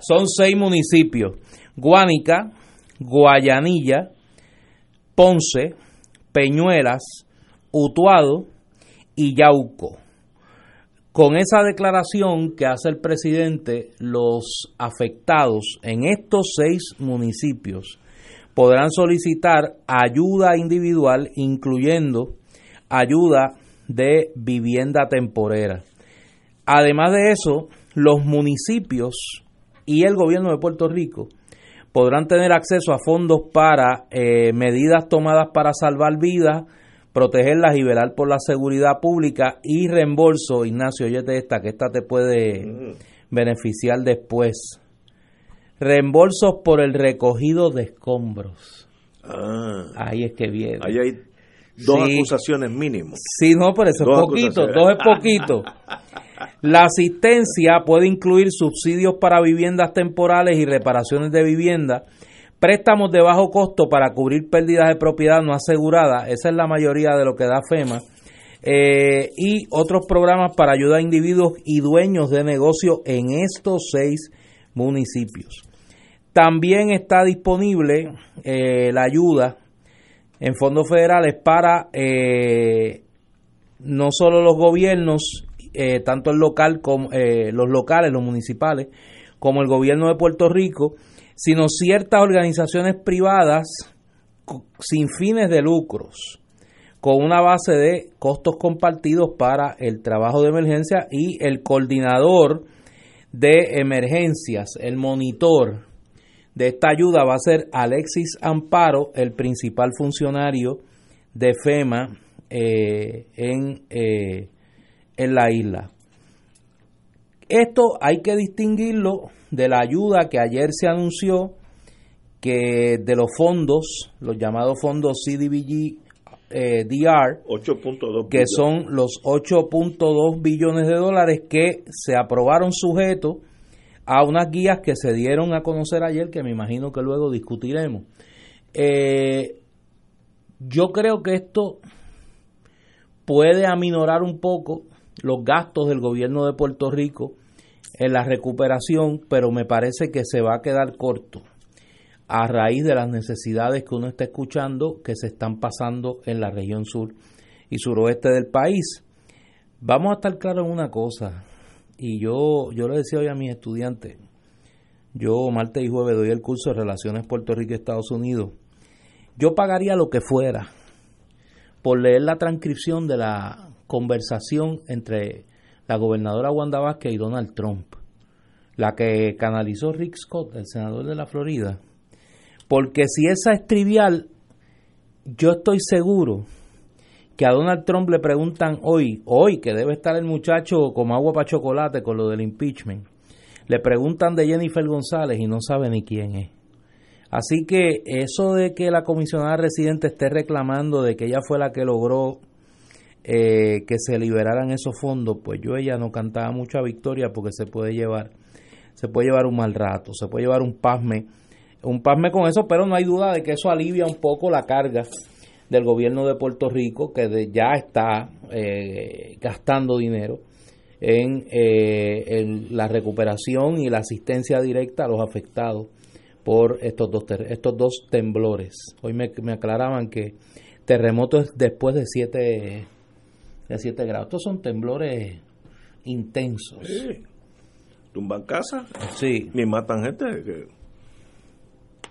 son seis municipios. Guánica, Guayanilla, Ponce, Peñuelas, Utuado y Yauco. Con esa declaración que hace el presidente, los afectados en estos seis municipios podrán solicitar ayuda individual, incluyendo ayuda de vivienda temporera. Además de eso, los municipios y el gobierno de Puerto Rico podrán tener acceso a fondos para eh, medidas tomadas para salvar vidas, protegerlas y velar por la seguridad pública y reembolso, Ignacio, oye esta, que esta te puede beneficiar después. Reembolsos por el recogido de escombros. Ah, Ahí es que viene. ahí hay dos Sí. acusaciones mínimas. Sí, no, pero eso Dos es poquito, dos es poquito. La asistencia puede incluir subsidios para viviendas temporales y reparaciones de vivienda, préstamos de bajo costo para cubrir pérdidas de propiedad no asegurada, esa es la mayoría de lo que da FEMA, eh, y otros programas para ayudar a individuos y dueños de negocio en estos seis municipios. También está disponible eh, la ayuda en fondos federales para eh, no solo los gobiernos eh, tanto el local como los locales, los municipales, como el gobierno de Puerto Rico, sino ciertas organizaciones privadas sin fines de lucros, con una base de costos compartidos para el trabajo de emergencia y el coordinador de emergencias, el monitor de esta ayuda va a ser Alexis Amparo, el principal funcionario de FEMA eh, en, eh, en la isla. Esto hay que distinguirlo de la ayuda que ayer se anunció que de los fondos, los llamados fondos CDBG eh, DR, que son los 8.2 billones de dólares que se aprobaron sujetos a unas guías que se dieron a conocer ayer, que me imagino que luego discutiremos. Eh, yo creo que esto puede aminorar un poco los gastos del gobierno de Puerto Rico en la recuperación, pero me parece que se va a quedar corto a raíz de las necesidades que uno está escuchando que se están pasando en la región sur y suroeste del país. Vamos a estar claros en una cosa, y yo, yo le decía hoy a mis estudiantes, yo martes y jueves doy el curso de Relaciones Puerto Rico y Estados Unidos, yo pagaría lo que fuera por leer la transcripción de la conversación entre la gobernadora Wanda Vázquez y Donald Trump, la que canalizó Rick Scott, el senador de la Florida, porque si esa es trivial, yo estoy seguro que a Donald Trump le preguntan hoy, hoy que debe estar el muchacho como agua para chocolate con lo del impeachment, le preguntan de Jennifer González y no sabe ni quién es. Así que eso de que la comisionada residente esté reclamando de que ella fue la que logró eh, que se liberaran esos fondos, pues yo ella no cantaba mucha victoria porque se puede llevar, se puede llevar un mal rato, se puede llevar un pasme, un pasme con eso, pero no hay duda de que eso alivia un poco la carga del gobierno de Puerto Rico que ya está eh, gastando dinero en, eh, en, la recuperación y la asistencia directa a los afectados por estos dos, estos dos temblores. Hoy me, aclaraban que terremotos después de 7 de siete grados. Estos son temblores intensos. ¿Tumban casa? Sí. Ni matan gente.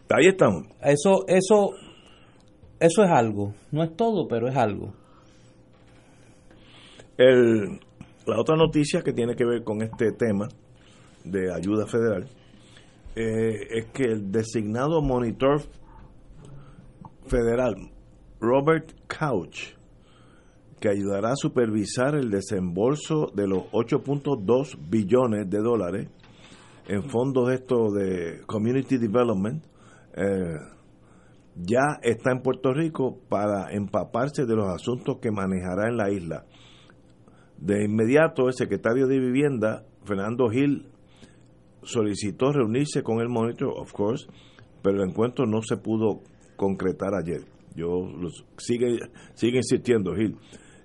Ahí estamos. Eso, eso eso es algo, no es todo, pero es algo. El, la otra noticia que tiene que ver con este tema de ayuda federal eh, es que el designado monitor federal, Robert Couch, que ayudará a supervisar el desembolso de los 8.2 billones de dólares en fondos estos de Community Development, eh, ya está en Puerto Rico para empaparse de los asuntos que manejará en la isla. De inmediato, el secretario de Vivienda, Fernando Gil, solicitó reunirse con el monitor, of course, pero el encuentro no se pudo concretar ayer. Yo los, sigue, sigue insistiendo, Gil.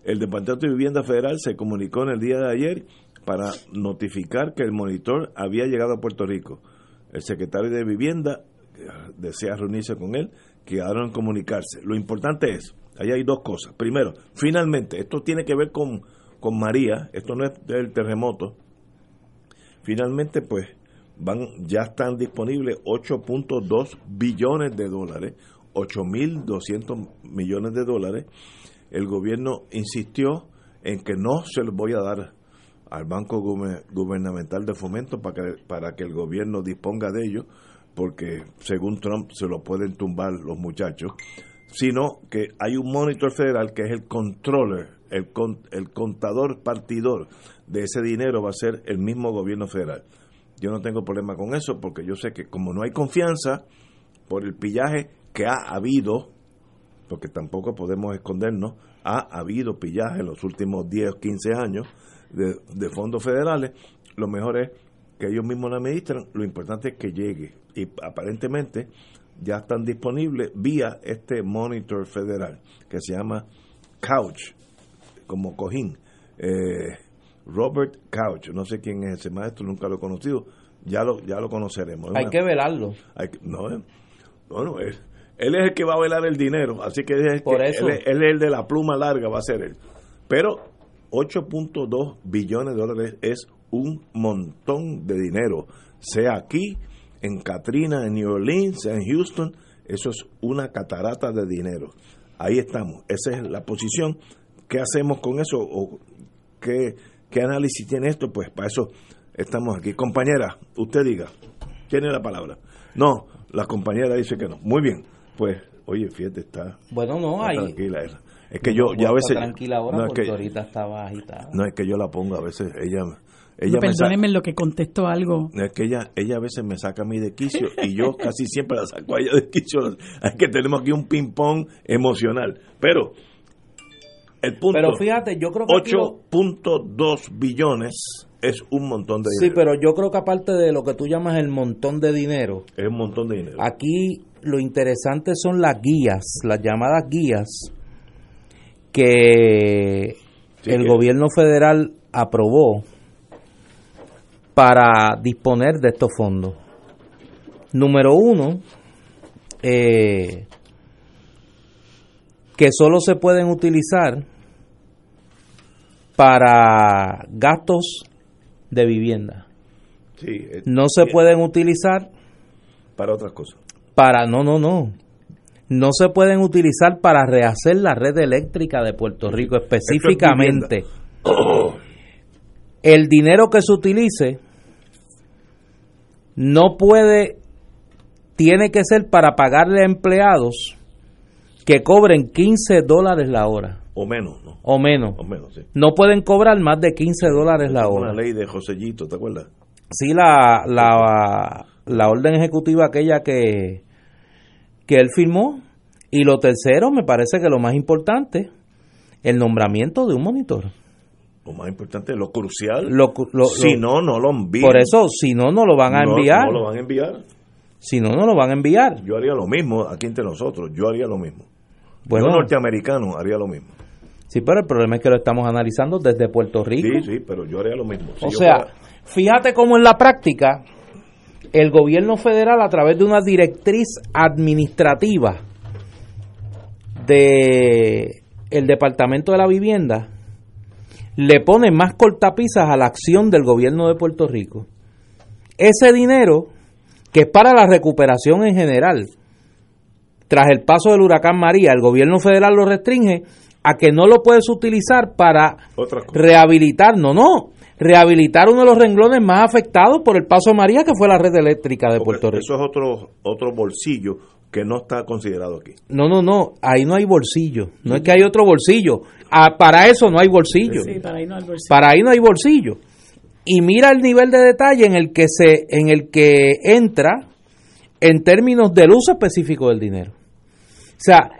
El Departamento de Vivienda Federal se comunicó en el día de ayer para notificar que el monitor había llegado a Puerto Rico. El secretario de Vivienda eh, desea reunirse con él quedaron en comunicarse. Lo importante es, ahí hay dos cosas. Primero, finalmente, esto tiene que ver con, con María, esto no es del terremoto. Finalmente, pues, van ya están disponibles 8.2 billones de dólares, 8.200 millones de dólares. El gobierno insistió en que no se los voy a dar al Banco Gubernamental de Fomento para que, para que el gobierno disponga de ellos, porque según Trump se lo pueden tumbar los muchachos, sino que hay un monitor federal que es el controller, el, el contador partidor de ese dinero va a ser el mismo gobierno federal. Yo no tengo problema con eso porque yo sé que como no hay confianza por el pillaje que ha habido, porque tampoco podemos escondernos, ha habido pillaje en los últimos 10 o 15 años de, de fondos federales, lo mejor es que ellos mismos la administran, lo importante es que llegue y aparentemente ya están disponibles vía este monitor federal que se llama Couch, como cojín. Eh, Robert Couch, no sé quién es ese maestro, nunca lo he conocido, ya lo, ya lo conoceremos. Hay que velarlo. no, eh, no, él, él, es el que va a velar el dinero, así que, es, Por eso. Él, es el de la pluma larga, va a ser él. Pero 8.2 billones de dólares es un montón de dinero, sea aquí, en Katrina, en New Orleans, sea en Houston, eso es una catarata de dinero. Ahí estamos, esa es la posición. ¿Qué hacemos con eso? ¿O qué, qué análisis tiene esto? Pues para eso estamos aquí. Compañera, usted diga, tiene la palabra. No, la compañera dice que no. Muy bien, pues, oye, fíjate, está, Bueno, no, está ahí. tranquila. Es que yo, ya a veces... tranquila ahora no, es porque que, ahorita estaba agitada. no, es que yo la pongo a veces, ella... ella Perdónenme en lo que contesto algo. es que ella, ella a veces me saca a mí de quicio y yo casi siempre la saco a ella de quicio. Es que tenemos aquí un ping-pong emocional. Pero el punto, Pero fíjate, yo creo que aquí lo- 8.2 billones es un montón de Sí, dinero. pero yo creo que aparte de lo que tú llamas el montón de dinero, Es un montón de dinero. aquí lo interesante son las guías, las llamadas guías que Sí, el que- gobierno federal aprobó para disponer de estos fondos. Número uno, eh, que solo se pueden utilizar para gastos de vivienda. Sí, es- No se pueden utilizar Para otras cosas. para, no, no, no. No se pueden utilizar para rehacer la red eléctrica de Puerto Rico específicamente. El dinero que se utilice no puede, tiene que ser para pagarle a empleados que cobren 15 dólares la hora O menos, ¿no? o menos. O menos, sí. No pueden cobrar más de 15 dólares la hora. Una ley de Josellito, ¿te acuerdas? Sí, la, la, la orden ejecutiva aquella que, que él firmó. Y lo tercero, me parece que lo más importante, el nombramiento de un monitor. Lo más importante, lo crucial. Lo, lo- si lo- no, no lo envían. por eso, si no, no lo van a No- enviar. No, lo van a enviar. Si no, no lo van a enviar. Yo haría lo mismo aquí entre nosotros. Yo haría lo mismo. Bueno, Yo norteamericano haría lo mismo. sí, pero el problema es que lo estamos analizando desde Puerto Rico. Sí, sí, pero yo haría lo mismo. Si O sea, fuera- fíjate cómo en la práctica el gobierno federal a través de una directriz administrativa de el Departamento de la Vivienda le pone más cortapisas a la acción del gobierno de Puerto Rico. Ese dinero que es para la recuperación en general, tras el paso del huracán María, el gobierno federal lo restringe a que no lo puedes utilizar para rehabilitar, no, no, rehabilitar uno de los renglones más afectados por el paso de María, que fue la red eléctrica de Porque Puerto Rico. Eso es otro, otro bolsillo que no está considerado aquí. No, no, no, ahí no hay bolsillo, no es que hay otro bolsillo, Ah, para eso no hay bolsillo, Sí, para ahí no hay bolsillo. para ahí no hay bolsillo. Y mira el nivel de detalle en el que se, en el que entra en términos del uso específico del dinero. O sea,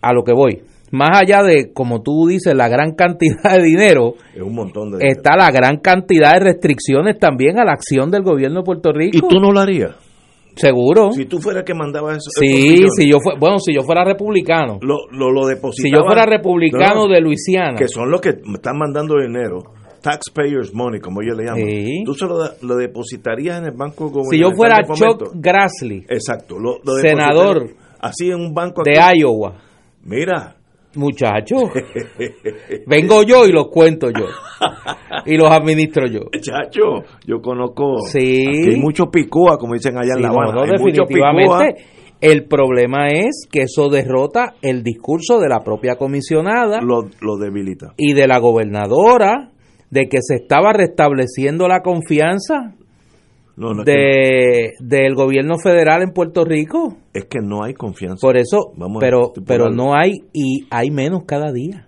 a lo que voy, más allá de, como tú dices, la gran cantidad de dinero, Es un montón de dinero. está la gran cantidad de restricciones también a la acción del gobierno de Puerto Rico. ¿Y tú no lo harías? Seguro. Si tú fueras que mandabas eso. Sí, si yo fue, bueno, si yo fuera republicano, Lo, lo, lo si yo fuera republicano No, no, de Luisiana, Que son los que están mandando dinero. Taxpayers money, como ellos le llaman. Sí. Tú se lo, depositarías en el banco si gubernamental yo fuera. Chuck Grassley Exacto. Lo, lo Senador Así en un banco de. Iowa, Mira. Muchacho, vengo yo y los cuento yo y los administro yo. Chacho, yo conozco. Sí. hay mucho picúa, como dicen allá Sí, en La no, Habana. no, mucho definitivamente. El problema es que eso derrota el discurso de la propia comisionada Lo, lo debilita. y de la gobernadora de que se estaba restableciendo la confianza No, no, de del gobierno federal en Puerto Rico. es que no hay confianza. Por eso, Vamos pero pero no hay y hay menos cada día.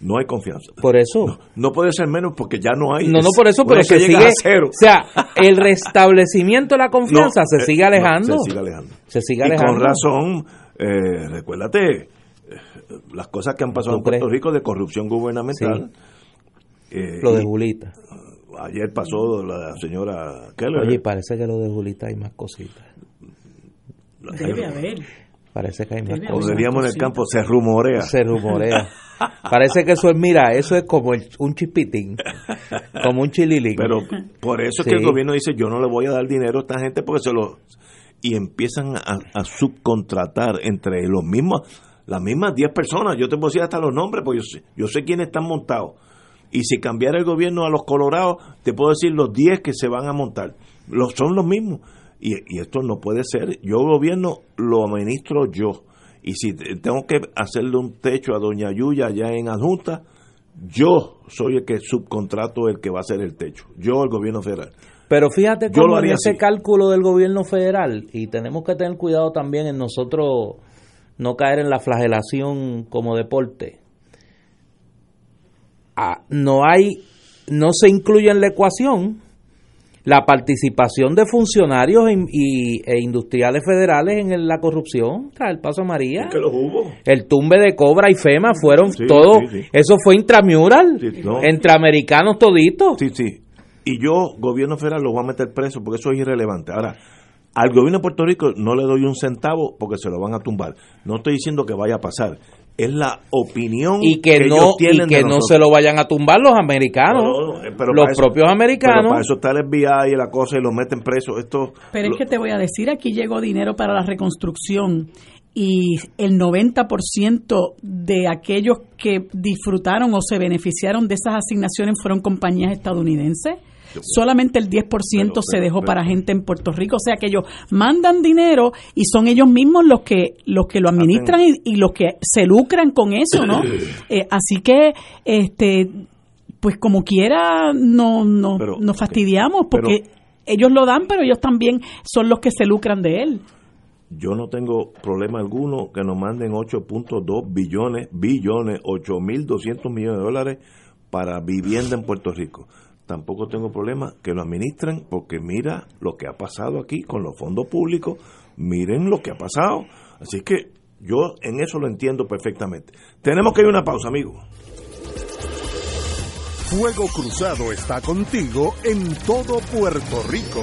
No hay confianza. Por eso. No puede ser menos porque ya no hay. No, no, por eso, pero se sigue. a cero. O sea, el restablecimiento de la confianza se eh, sigue alejando. se sigue alejando. Se sigue y alejando. con razón, eh, recuérdate, eh, las cosas que han pasado ¿Tú en Puerto? Rico de corrupción gubernamental. Eh, Lo de y Julita. Ayer pasó la señora Keller. Oye, parece que lo de Julita hay más cositas. Debe haber. Parece que hay más Debe cosas. diríamos en el campo, se rumorea. Se rumorea. Parece que eso es, mira, eso es como el- un chispitín, como un chililín. Pero por eso es que el gobierno dice, yo no le voy a dar dinero a esta gente porque se lo... Y empiezan a, a subcontratar entre los mismos, las mismas 10 personas. Yo te puedo decir hasta los nombres, porque yo sé, yo sé quiénes están montados. Y si cambiara el gobierno a los colorados, te puedo decir los 10 que se van a montar. Los, son los mismos. Y, y esto no puede ser. Yo gobierno lo administro yo. Y si tengo que hacerle un techo a Doña Yuya allá en Adjunta, yo soy el que subcontrato el que va a hacer el techo. Yo, el gobierno federal. Pero fíjate cómo en ese cálculo del gobierno federal, y tenemos que tener cuidado también en nosotros no caer en la flagelación como deporte. No hay, no se incluye en la ecuación la participación de funcionarios y, e industriales federales en la corrupción tras el paso María. El tumbe de Cobra y FEMA fueron todo, eso fue intramural, entre americanos toditos. Sí, sí. Y yo, gobierno federal, lo voy a meter preso porque eso es irrelevante. Ahora, al gobierno de Puerto Rico no le doy un centavo porque se lo van a tumbar. No estoy diciendo que vaya a pasar. Es la opinión y que, no y que no se lo vayan a tumbar los americanos, eh, los propios americanos. Pero para eso está el FBI y la cosa y lo meten preso. Esto. Pero es que te voy a decir, aquí llegó dinero para la reconstrucción y el 90% de aquellos que disfrutaron o se beneficiaron de esas asignaciones fueron compañías estadounidenses solamente el 10% se dejó para gente en Puerto Rico, o sea que ellos mandan dinero y son ellos mismos los que los que lo administran y, los que se lucran con eso, ¿no? Eh, así que este pues como quiera no no nos fastidiamos porque ellos lo dan, pero ellos también son los que se lucran de él. Yo no tengo problema alguno que nos manden 8.2 billones, billones, 8.200 millones de dólares para vivienda en Puerto Rico tampoco tengo problema que lo administren porque mira lo que ha pasado aquí con los fondos públicos, miren lo que ha pasado. Así que yo en eso lo entiendo perfectamente. Tenemos que ir a una pausa, amigo. Fuego Cruzado está contigo en todo Puerto Rico.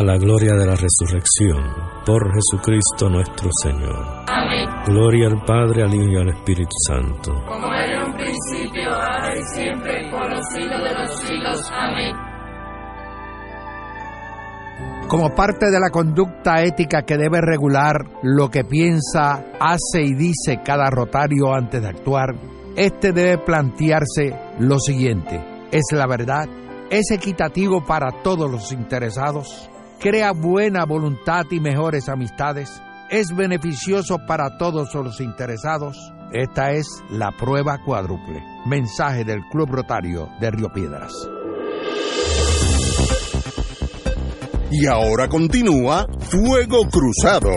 a la gloria de la resurrección, por Jesucristo nuestro Señor. Amén. Gloria al Padre, al Hijo y al Espíritu Santo. Como era en un principio, ahora y siempre, por los siglos de los siglos. Amén. Como parte de la conducta ética que debe regular lo que piensa, hace y dice cada rotario antes de actuar, este debe plantearse lo siguiente: ¿es la verdad? ¿Es equitativo para todos los interesados? Crea buena voluntad y mejores amistades, es beneficioso para todos los interesados. Esta es la prueba cuádruple. Mensaje del Club Rotario de Río Piedras. Y ahora continúa Fuego Cruzado.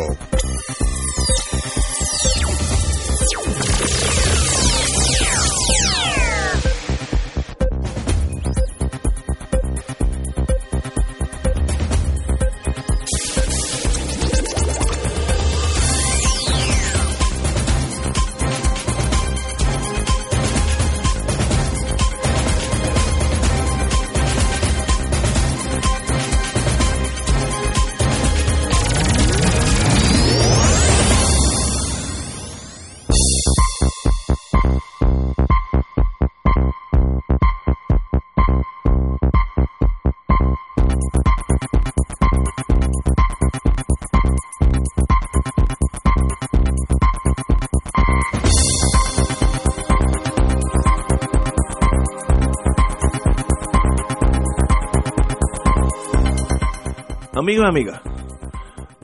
Amigos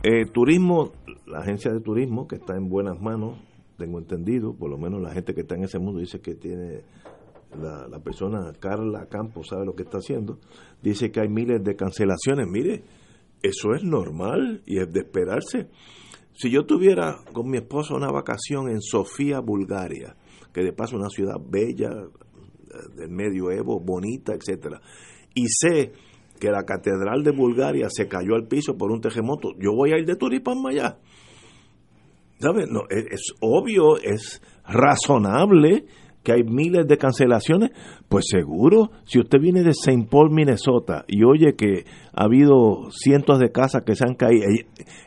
eh, turismo, la agencia de turismo que está en buenas manos, tengo entendido, por lo menos la gente que está en ese mundo dice que tiene la, la persona, Carla Campos, sabe lo que está haciendo, dice que hay miles de cancelaciones. Mire, eso es normal y es de esperarse. Si yo tuviera con mi esposa una vacación en Sofía, Bulgaria, que de paso es una ciudad bella, del medioevo, bonita, etcétera, y sé que la catedral de Bulgaria se cayó al piso por un terremoto, yo voy a ir de turismo allá. ¿Sabes? No, es, es obvio, es razonable que hay miles de cancelaciones, pues seguro, si usted viene de St. Paul, Minnesota, y oye que ha habido cientos de casas que se han caído,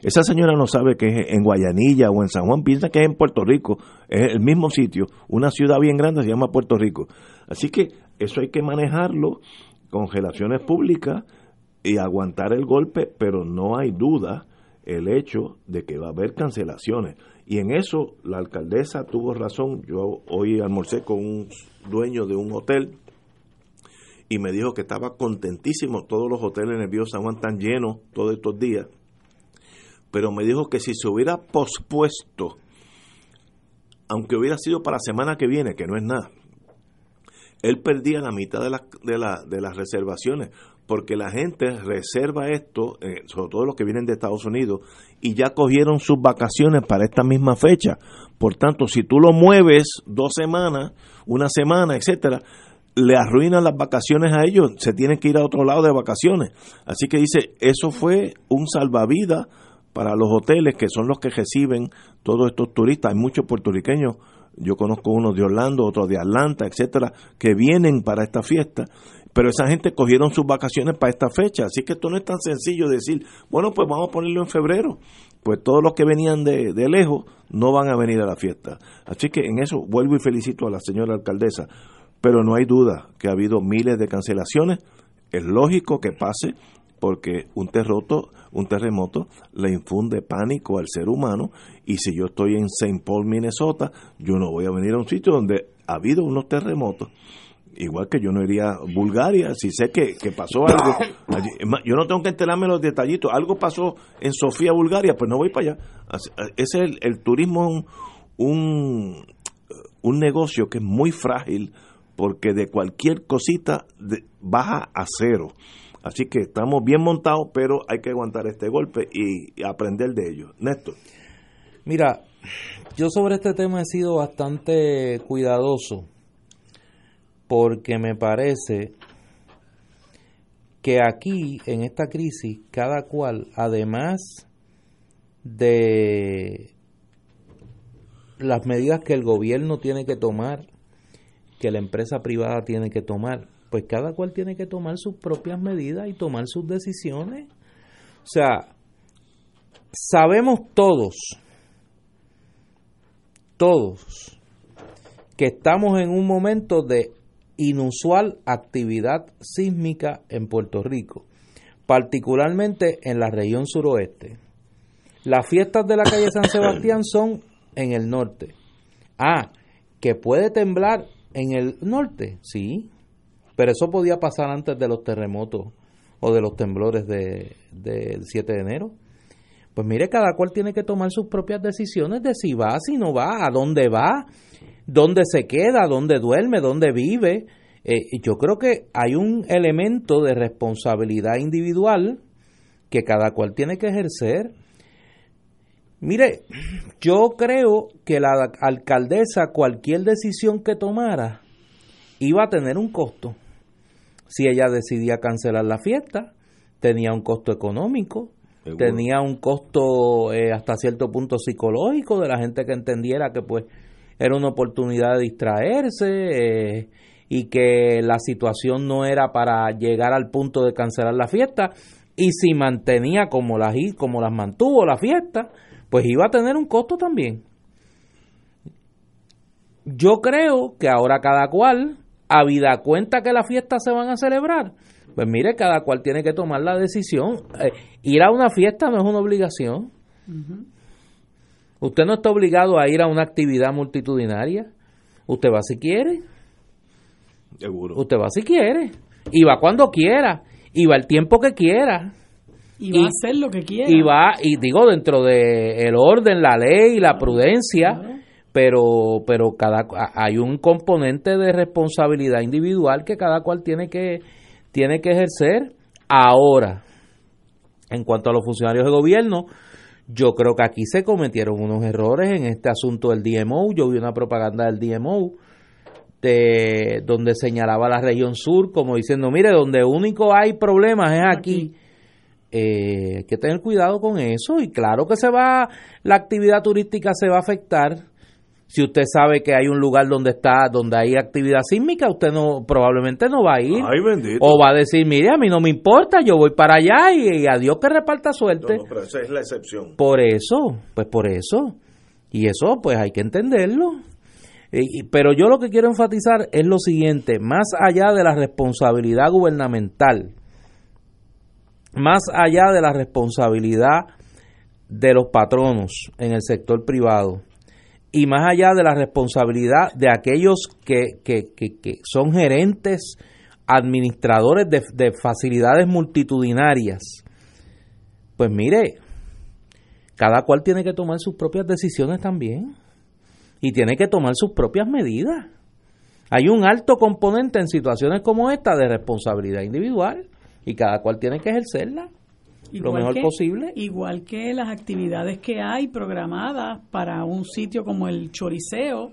esa señora no sabe que es en Guayanilla o en San Juan, piensa que es en Puerto Rico, es el mismo sitio, una ciudad bien grande se llama Puerto Rico. Así que eso hay que manejarlo, congelaciones públicas y aguantar el golpe, pero no hay duda el hecho de que va a haber cancelaciones. Y en eso la alcaldesa tuvo razón. Yo hoy almorcé con un dueño de un hotel y me dijo que estaba contentísimo. Todos los hoteles en el Bío San Juan están llenos todos estos días. Pero me dijo que si se hubiera pospuesto, aunque hubiera sido para la semana que viene, que no es nada, él perdía la mitad de, las de, la, de las reservaciones, porque la gente reserva esto, eh, sobre todo los que vienen de Estados Unidos, y ya cogieron sus vacaciones para esta misma fecha. Por tanto, si tú lo mueves dos semanas, una semana, etcétera, le arruinan las vacaciones a ellos, se tienen que ir a otro lado de vacaciones. Así que dice, eso fue un salvavidas para los hoteles que son los que reciben todos estos turistas. Hay muchos puertorriqueños yo conozco unos de Orlando, otros de Atlanta, etcétera, que vienen para esta fiesta, pero esa gente cogieron sus vacaciones para esta fecha, así que esto no es tan sencillo decir, bueno, pues vamos a ponerlo en febrero, pues todos los que venían de, de lejos no van a venir a la fiesta. Así que en eso vuelvo y felicito a la señora alcaldesa, pero no hay duda que ha habido miles de cancelaciones, es lógico que pase, porque un terremoto, un terremoto le infunde pánico al ser humano y si yo estoy en St. Paul, Minnesota, yo no voy a venir a un sitio donde ha habido unos terremotos. Igual que yo no iría a Bulgaria, si sé que, pasó algo. Yo no tengo que enterarme los detallitos. Algo pasó en Sofía, Bulgaria, pues no voy para allá. Ese es el, turismo, un, un negocio que es muy frágil porque de cualquier cosita baja a cero. Así que estamos bien montados, pero hay que aguantar este golpe y, aprender de ello. Néstor. Mira, yo sobre este tema he sido bastante cuidadoso porque me parece que aquí, en esta crisis, cada cual, además de las medidas que el gobierno tiene que tomar, que la empresa privada tiene que tomar, pues cada cual tiene que tomar sus propias medidas y tomar sus decisiones. O sea, sabemos todos, todos, que estamos en un momento de inusual actividad sísmica en Puerto Rico, particularmente en la región suroeste. Las fiestas de la calle San Sebastián son en el norte. Ah, que puede temblar en el norte, sí, pero eso podía pasar antes de los terremotos o de los temblores del de, 7 de enero. Pues mire, cada cual tiene que tomar sus propias decisiones de si va, si no va, a dónde va, dónde se queda, dónde duerme, dónde vive. Eh, yo creo que hay un elemento de responsabilidad individual que cada cual tiene que ejercer. Mire, yo creo que la alcaldesa, cualquier decisión que tomara, iba a tener un costo. Si ella decidía cancelar la fiesta, tenía un costo económico, tenía un costo eh, hasta cierto punto psicológico de la gente que entendiera que pues era una oportunidad de distraerse eh, y que la situación no era para llegar al punto de cancelar la fiesta. Y si mantenía como las como las mantuvo la fiesta pues iba a tener un costo también. Yo creo que ahora cada cual vida cuenta que las fiestas se van a celebrar, pues mire, cada cual tiene que tomar la decisión. Eh, ir a una fiesta no es una obligación. Usted no está obligado a ir a una actividad multitudinaria. Usted va si quiere. Seguro. Usted va si quiere. Y va cuando quiera. Y va el tiempo que quiera. Y va a hacer lo que quiera. Y va, y digo, dentro de el orden, la ley, la prudencia, pero, pero cada, hay un componente de responsabilidad individual que cada cual tiene que, tiene que ejercer. Ahora, en cuanto a los funcionarios de gobierno, yo creo que aquí se cometieron unos errores en este asunto del DMO. Yo vi una propaganda del DMO de, donde señalaba la región sur como diciendo, mire, donde único hay problemas es aquí. Eh, hay que tener cuidado con eso y claro que se va, la actividad turística se va a afectar si usted sabe que hay un lugar donde está, donde hay actividad sísmica, usted no probablemente no va a ir. O va a decir, mire, a mí no me importa, yo voy para allá y, a Dios que reparta suerte. No, pero esa es la excepción. Por eso, pues por eso. Y eso, pues hay que entenderlo. pero yo lo que quiero enfatizar es lo siguiente, más allá de la responsabilidad gubernamental, más allá de la responsabilidad de los patronos en el sector privado, y más allá de la responsabilidad de aquellos que, que, que, son gerentes, administradores de, de, facilidades multitudinarias, pues mire, cada cual tiene que tomar sus propias decisiones también y tiene que tomar sus propias medidas. Hay un alto componente en situaciones como esta de responsabilidad individual y cada cual tiene que ejercerla lo mejor posible. Igual que las actividades que hay programadas para un sitio como el Choriceo,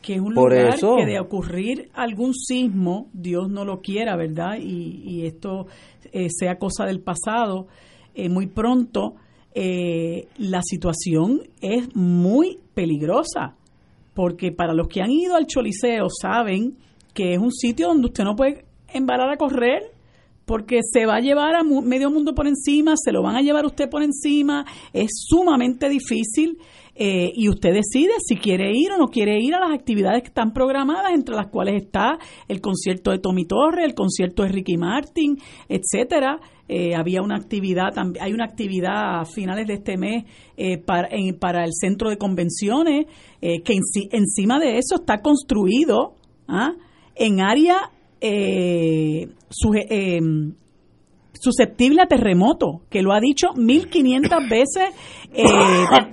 que es un lugar que de ocurrir algún sismo, Dios no lo quiera, ¿verdad? Y, esto eh, sea cosa del pasado, eh, muy pronto eh, la situación es muy peligrosa, porque para los que han ido al Choliseo saben que es un sitio donde usted no puede embarar a correr porque se va a llevar a medio mundo por encima, se lo van a llevar usted por encima, es sumamente difícil eh, y usted decide si quiere ir o no quiere ir a las actividades que están programadas, entre las cuales está el concierto de Tommy Torre, el concierto de Ricky Martin, etcétera. Eh, había una actividad, hay una actividad a finales de este mes eh, para, para el centro de convenciones, que encima de eso está construido ¿ah? en área eh, eh, susceptible a terremoto, que lo ha dicho 1500 veces eh,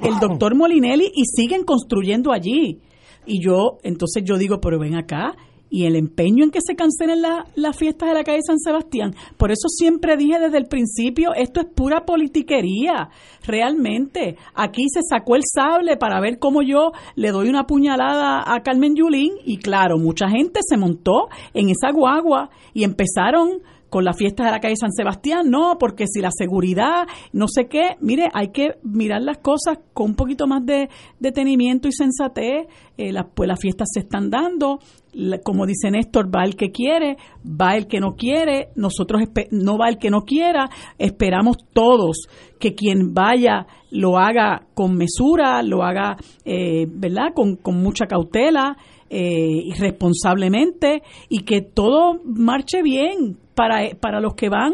el doctor Molinelli y siguen construyendo allí. Y yo, entonces yo digo, pero ven acá, y el empeño en que se cancelen las fiestas de la calle San Sebastián. Por eso siempre dije desde el principio, esto es pura politiquería, realmente. Aquí se sacó el sable para ver cómo yo le doy una puñalada a Carmen Yulín y claro, mucha gente se montó en esa guagua y empezaron con las fiestas de la calle San Sebastián, no, porque si la seguridad, no sé qué, mire, hay que mirar las cosas con un poquito más de detenimiento y sensatez, eh, pues las fiestas se están dando, como dice Néstor, va el que quiere, va el que no quiere, nosotros no va el que no quiera, esperamos todos que quien vaya lo haga con mesura, lo haga, eh, ¿verdad?, con, con mucha cautela, eh, irresponsablemente y que todo marche bien para, para los que van,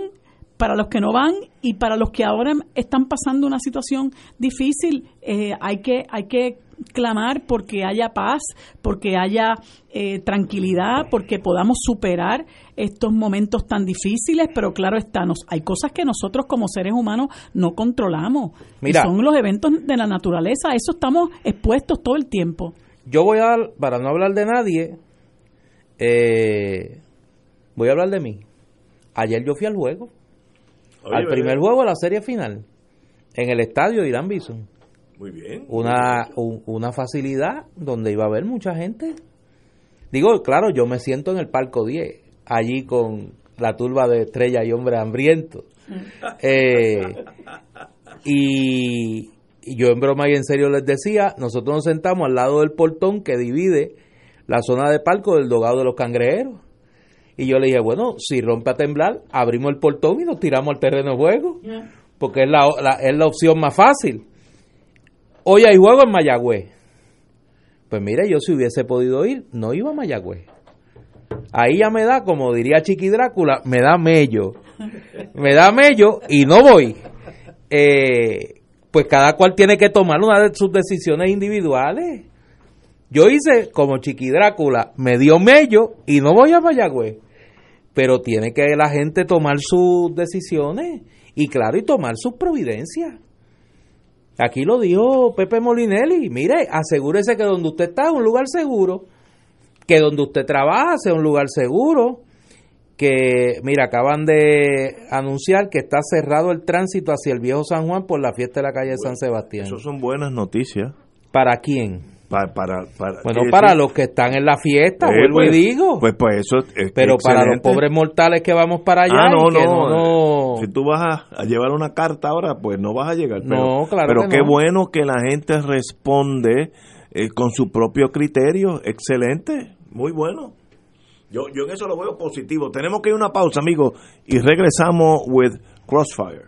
para los que no van y para los que ahora están pasando una situación difícil. Eh, hay, que, hay que clamar porque haya paz, porque haya eh, tranquilidad, porque podamos superar estos momentos tan difíciles, pero claro está, hay cosas que nosotros como seres humanos no controlamos. Mira, son los eventos de la naturaleza, a eso estamos expuestos todo el tiempo. Yo voy a, para no hablar de nadie, eh, voy a hablar de mí. Ayer yo fui al juego, al primer juego de la serie final, en el estadio de Irán Bison. Muy bien. Una, una facilidad donde iba a haber mucha gente. Digo, claro, yo me siento en el Palco 10, allí con la turba de estrella y hombre hambriento. Eh, y, y yo en broma y en serio les decía, nosotros nos sentamos al lado del portón que divide la zona de palco del dogado de los cangrejeros. Y yo le dije, bueno, si rompe a temblar, abrimos el portón y nos tiramos al terreno de juego, porque es la, es la opción más fácil. Hoy hay juego en Mayagüez. Pues mire, yo si hubiese podido ir, no iba a Mayagüez. Ahí ya me da, como diría Chiqui Drácula, me da mello. Me da mello y no voy. Eh, pues cada cual tiene que tomar una de sus decisiones individuales. Yo hice como Chiqui Drácula, me dio mello y no voy a Mayagüez. Pero tiene que la gente tomar sus decisiones y claro, y tomar sus providencias. Aquí lo dijo Pepe Molinelli, mire, asegúrese que donde usted está es un lugar seguro, que donde usted trabaja sea un lugar seguro, que, mira, acaban de anunciar que está cerrado el tránsito hacia el viejo San Juan por la fiesta de la calle San Sebastián. Eso son buenas noticias. ¿Para quién? Para, para, para, bueno, para los que están en la fiesta, pues, vuelvo y digo. Pues, pues eso es Pero para los pobres mortales que vamos para allá. Ah, no, y que no, no, Si tú vas a, a, llevar una carta ahora, pues no vas a llegar. Pero, no, claro. Pero que qué no. bueno que la gente responde eh, con su propio criterio. Excelente, muy bueno. Yo, yo en eso lo veo positivo. Tenemos que ir a una pausa, amigos, y regresamos with Crossfire.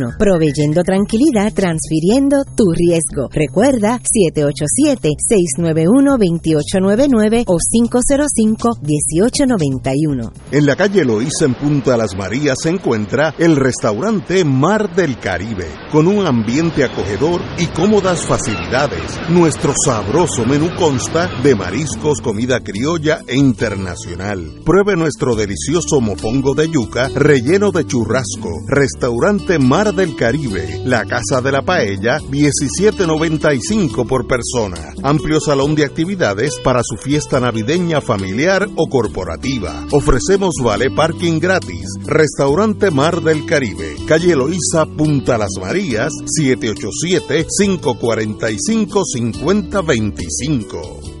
proveyendo tranquilidad, transfiriendo tu riesgo. Recuerda 787-691-2899 o 505-1891. En la calle Loíza en Punta Las Marías se encuentra el restaurante Mar del Caribe, con un ambiente acogedor y cómodas facilidades. Nuestro sabroso menú consta de mariscos, comida criolla e internacional. Pruebe nuestro delicioso mofongo de yuca relleno de churrasco. Restaurante Mar del Caribe, la Casa de la Paella, 17.95 por persona. Amplio salón de actividades para su fiesta navideña familiar o corporativa. Ofrecemos vale parking gratis. Restaurante Mar del Caribe, calle Eloísa, Punta Las Marías, 787-545-5025.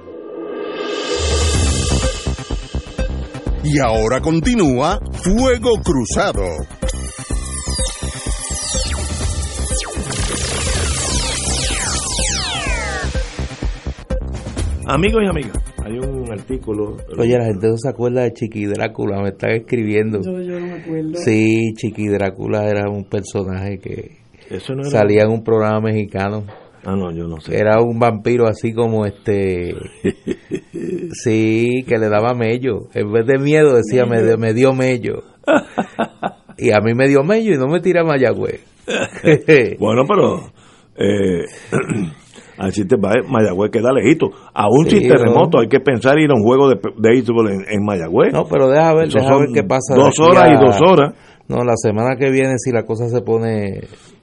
Y ahora continúa Fuego Cruzado. Amigos y amigas, hay un artículo. Oye, la gente no se acuerda de Chiqui Drácula, me están escribiendo. Yo, yo no me acuerdo. Sí, Chiqui Drácula era un personaje que Eso no era- salía en un programa mexicano. Ah, no, yo no sé. Era un vampiro así como este. Sí, que le daba mello. En vez de miedo decía, me, dio- me dio mello. Y a mí me dio mello y no me tira Mayagüez. Bueno, pero. Eh, así te va, Mayagüez queda lejito. Aún Sí, sin terremoto, no. hay que pensar ir a un juego de, de béisbol en, en Mayagüez. No, pero deja ver, deja ver qué pasa. Dos horas a- y dos horas. No, la semana que viene, si la cosa se pone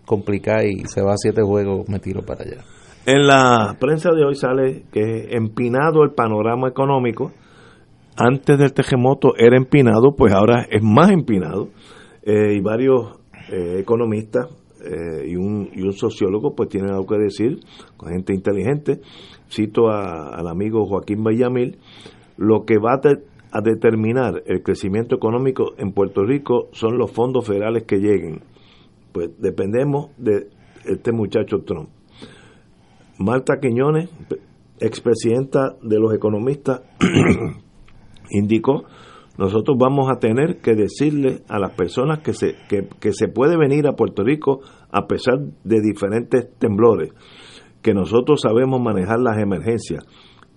complicada y se va a siete juegos, me tiro para allá. En la prensa de hoy sale que empinado el panorama económico. Antes del terremoto era empinado, pues ahora es más empinado. Eh, y varios eh, economistas eh, y, un, y un sociólogo pues tienen algo que decir, con gente inteligente. Cito al amigo Joaquín Villamil, lo que va a determinar el crecimiento económico en Puerto Rico son los fondos federales que lleguen. Pues dependemos de este muchacho Trump. Marta Quiñones, expresidenta de los economistas, indicó, nosotros vamos a tener que decirle a las personas que se, que, que se puede venir a Puerto Rico a pesar de diferentes temblores, que nosotros sabemos manejar las emergencias,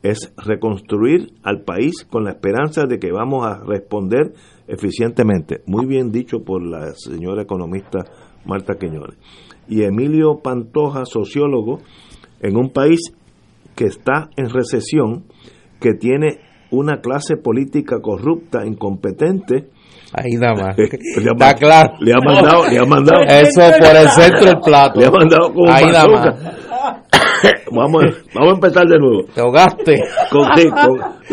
es reconstruir al país con la esperanza de que vamos a responder eficientemente. Muy bien dicho por la señora economista Marta Quiñones. Y Emilio Pantoja, sociólogo, en un país que está en recesión, que tiene una clase política corrupta, incompetente. Ahí nada más. le ha, Está claro. Le ha mandado, le ha mandado. Eso por el centro del plato. Le ha mandado un Ahí nada más. Vamos, a- vamos a empezar de nuevo. Te ahogaste. Con,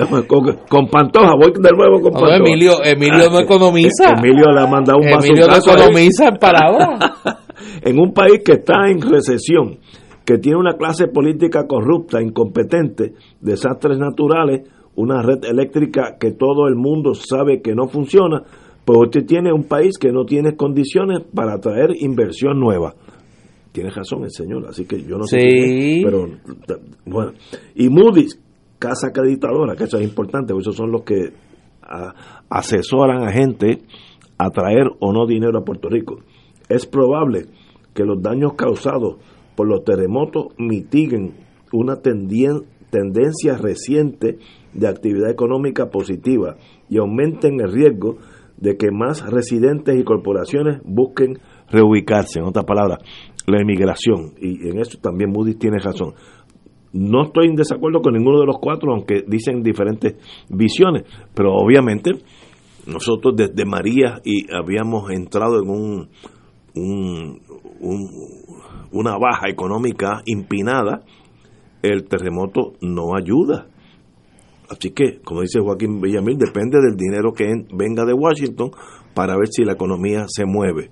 con, con- con Pantoja, voy de nuevo con No, Pantoja. Emilio, Emilio no economiza. Emilio le ha mandado un Emilio no economiza en palabras. en un país que está en recesión, que tiene una clase política corrupta, incompetente, desastres naturales, una red eléctrica que todo el mundo sabe que no funciona, pues usted tiene un país que no tiene condiciones para atraer inversión nueva. Tiene razón el señor, así que yo no sé, Sí. pero bueno. Y Moody's, casa acreditadora, que eso es importante, porque esos son los que a- asesoran a gente a traer o no dinero a Puerto Rico. Es probable que los daños causados por los terremotos mitiguen una tendien- tendencia reciente de actividad económica positiva y aumenten el riesgo de que más residentes y corporaciones busquen reubicarse. En otras palabras, la emigración. Y en eso también Moody's tiene razón. No estoy en desacuerdo con ninguno de los cuatro, aunque dicen diferentes visiones, pero obviamente nosotros desde María y habíamos entrado en un, un- un- una baja económica impinada, el terremoto no ayuda. Así que, como dice Joaquín Villamil, depende del dinero que en- venga de Washington para ver si la economía se mueve.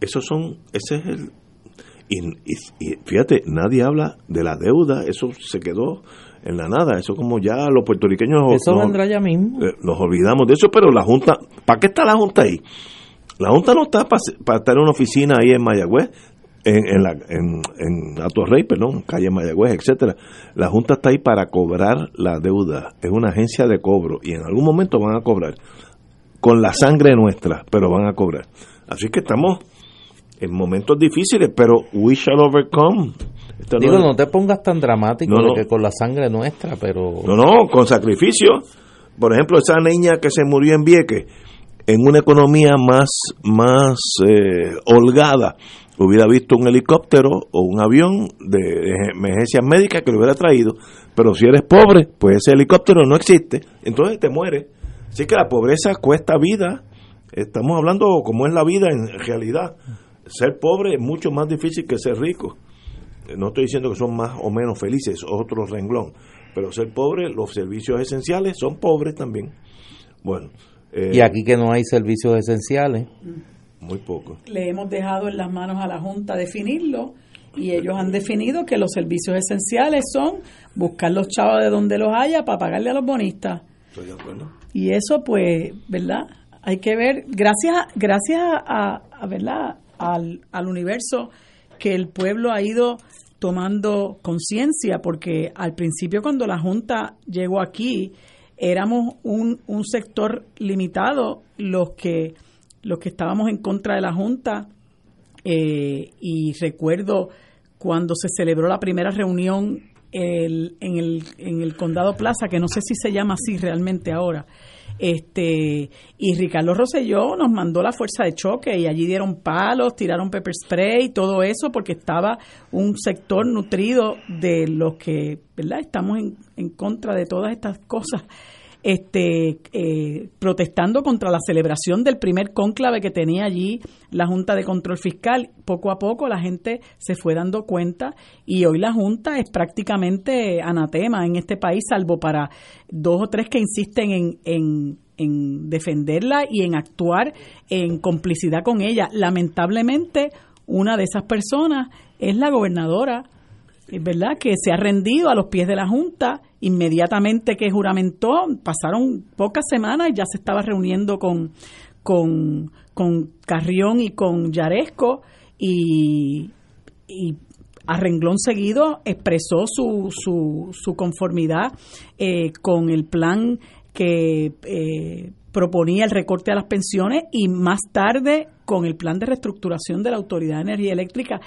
Esos son, ese es el, y, y- y fíjate, nadie habla de la deuda, eso se quedó en la nada, eso como ya los puertorriqueños Eso nos, vendrá ya mismo. eh, nos olvidamos de eso, pero la Junta, ¿para qué está la Junta ahí? La Junta no está para estar en una oficina ahí en Mayagüez, en, en, la, en, en Atorrey, perdón, calle Mayagüez, etcétera. La Junta está ahí para cobrar la deuda, es una agencia de cobro y en algún momento van a cobrar con la sangre nuestra, pero van a cobrar. Así que estamos en momentos difíciles, pero we shall overcome. No Digo, es- no te pongas tan dramático No, de no. que con la sangre nuestra, pero... No, no, con sacrificio. Por ejemplo, esa niña que se murió en Vieques, en una economía más, más eh, holgada, hubiera visto un helicóptero o un avión de emergencias médicas que lo hubiera traído. Pero si eres pobre, pues ese helicóptero no existe, entonces te mueres. Así que la pobreza cuesta vida. Estamos hablando como es la vida en realidad. Ser pobre es mucho más difícil que ser rico. No estoy diciendo que son más o menos felices, otro renglón. Pero ser pobre, los servicios esenciales son pobres también. Bueno, eh, Y aquí que no hay servicios esenciales. muy poco. Le hemos dejado en las manos a la Junta definirlo y ellos han definido que los servicios esenciales son buscar los chavos de donde los haya para pagarle a los bonistas. Estoy de acuerdo. Y eso, pues, ¿verdad? Hay que ver, gracias, a- gracias a, a, ¿verdad? Al, al universo que el pueblo ha ido tomando conciencia, porque al principio cuando la Junta llegó aquí, éramos un, un sector limitado los que, los que estábamos en contra de la Junta. eh, y recuerdo cuando se celebró la primera reunión el- en, el, en el Condado Plaza, que no sé si se llama así realmente ahora, este y Ricardo Rosselló nos mandó la fuerza de choque y allí dieron palos, tiraron pepper spray y todo eso porque estaba un sector nutrido de los que, ¿verdad? Estamos en, en contra de todas estas cosas este, eh, protestando contra la celebración del primer cónclave que tenía allí la Junta de Control Fiscal. Poco a poco la gente se fue dando cuenta y hoy la Junta es prácticamente anatema en este país, salvo para dos o tres que insisten en, en, en defenderla y en actuar en complicidad con ella. Lamentablemente, una de esas personas es la gobernadora verdad que se ha rendido a los pies de la Junta inmediatamente que juramentó, pasaron pocas semanas y ya se estaba reuniendo con, con, con Carrión y con Yaresco y, y a renglón seguido expresó su, su, su conformidad eh, con el plan que eh, proponía el recorte a las pensiones y más tarde con el plan de reestructuración de la Autoridad de Energía Eléctrica,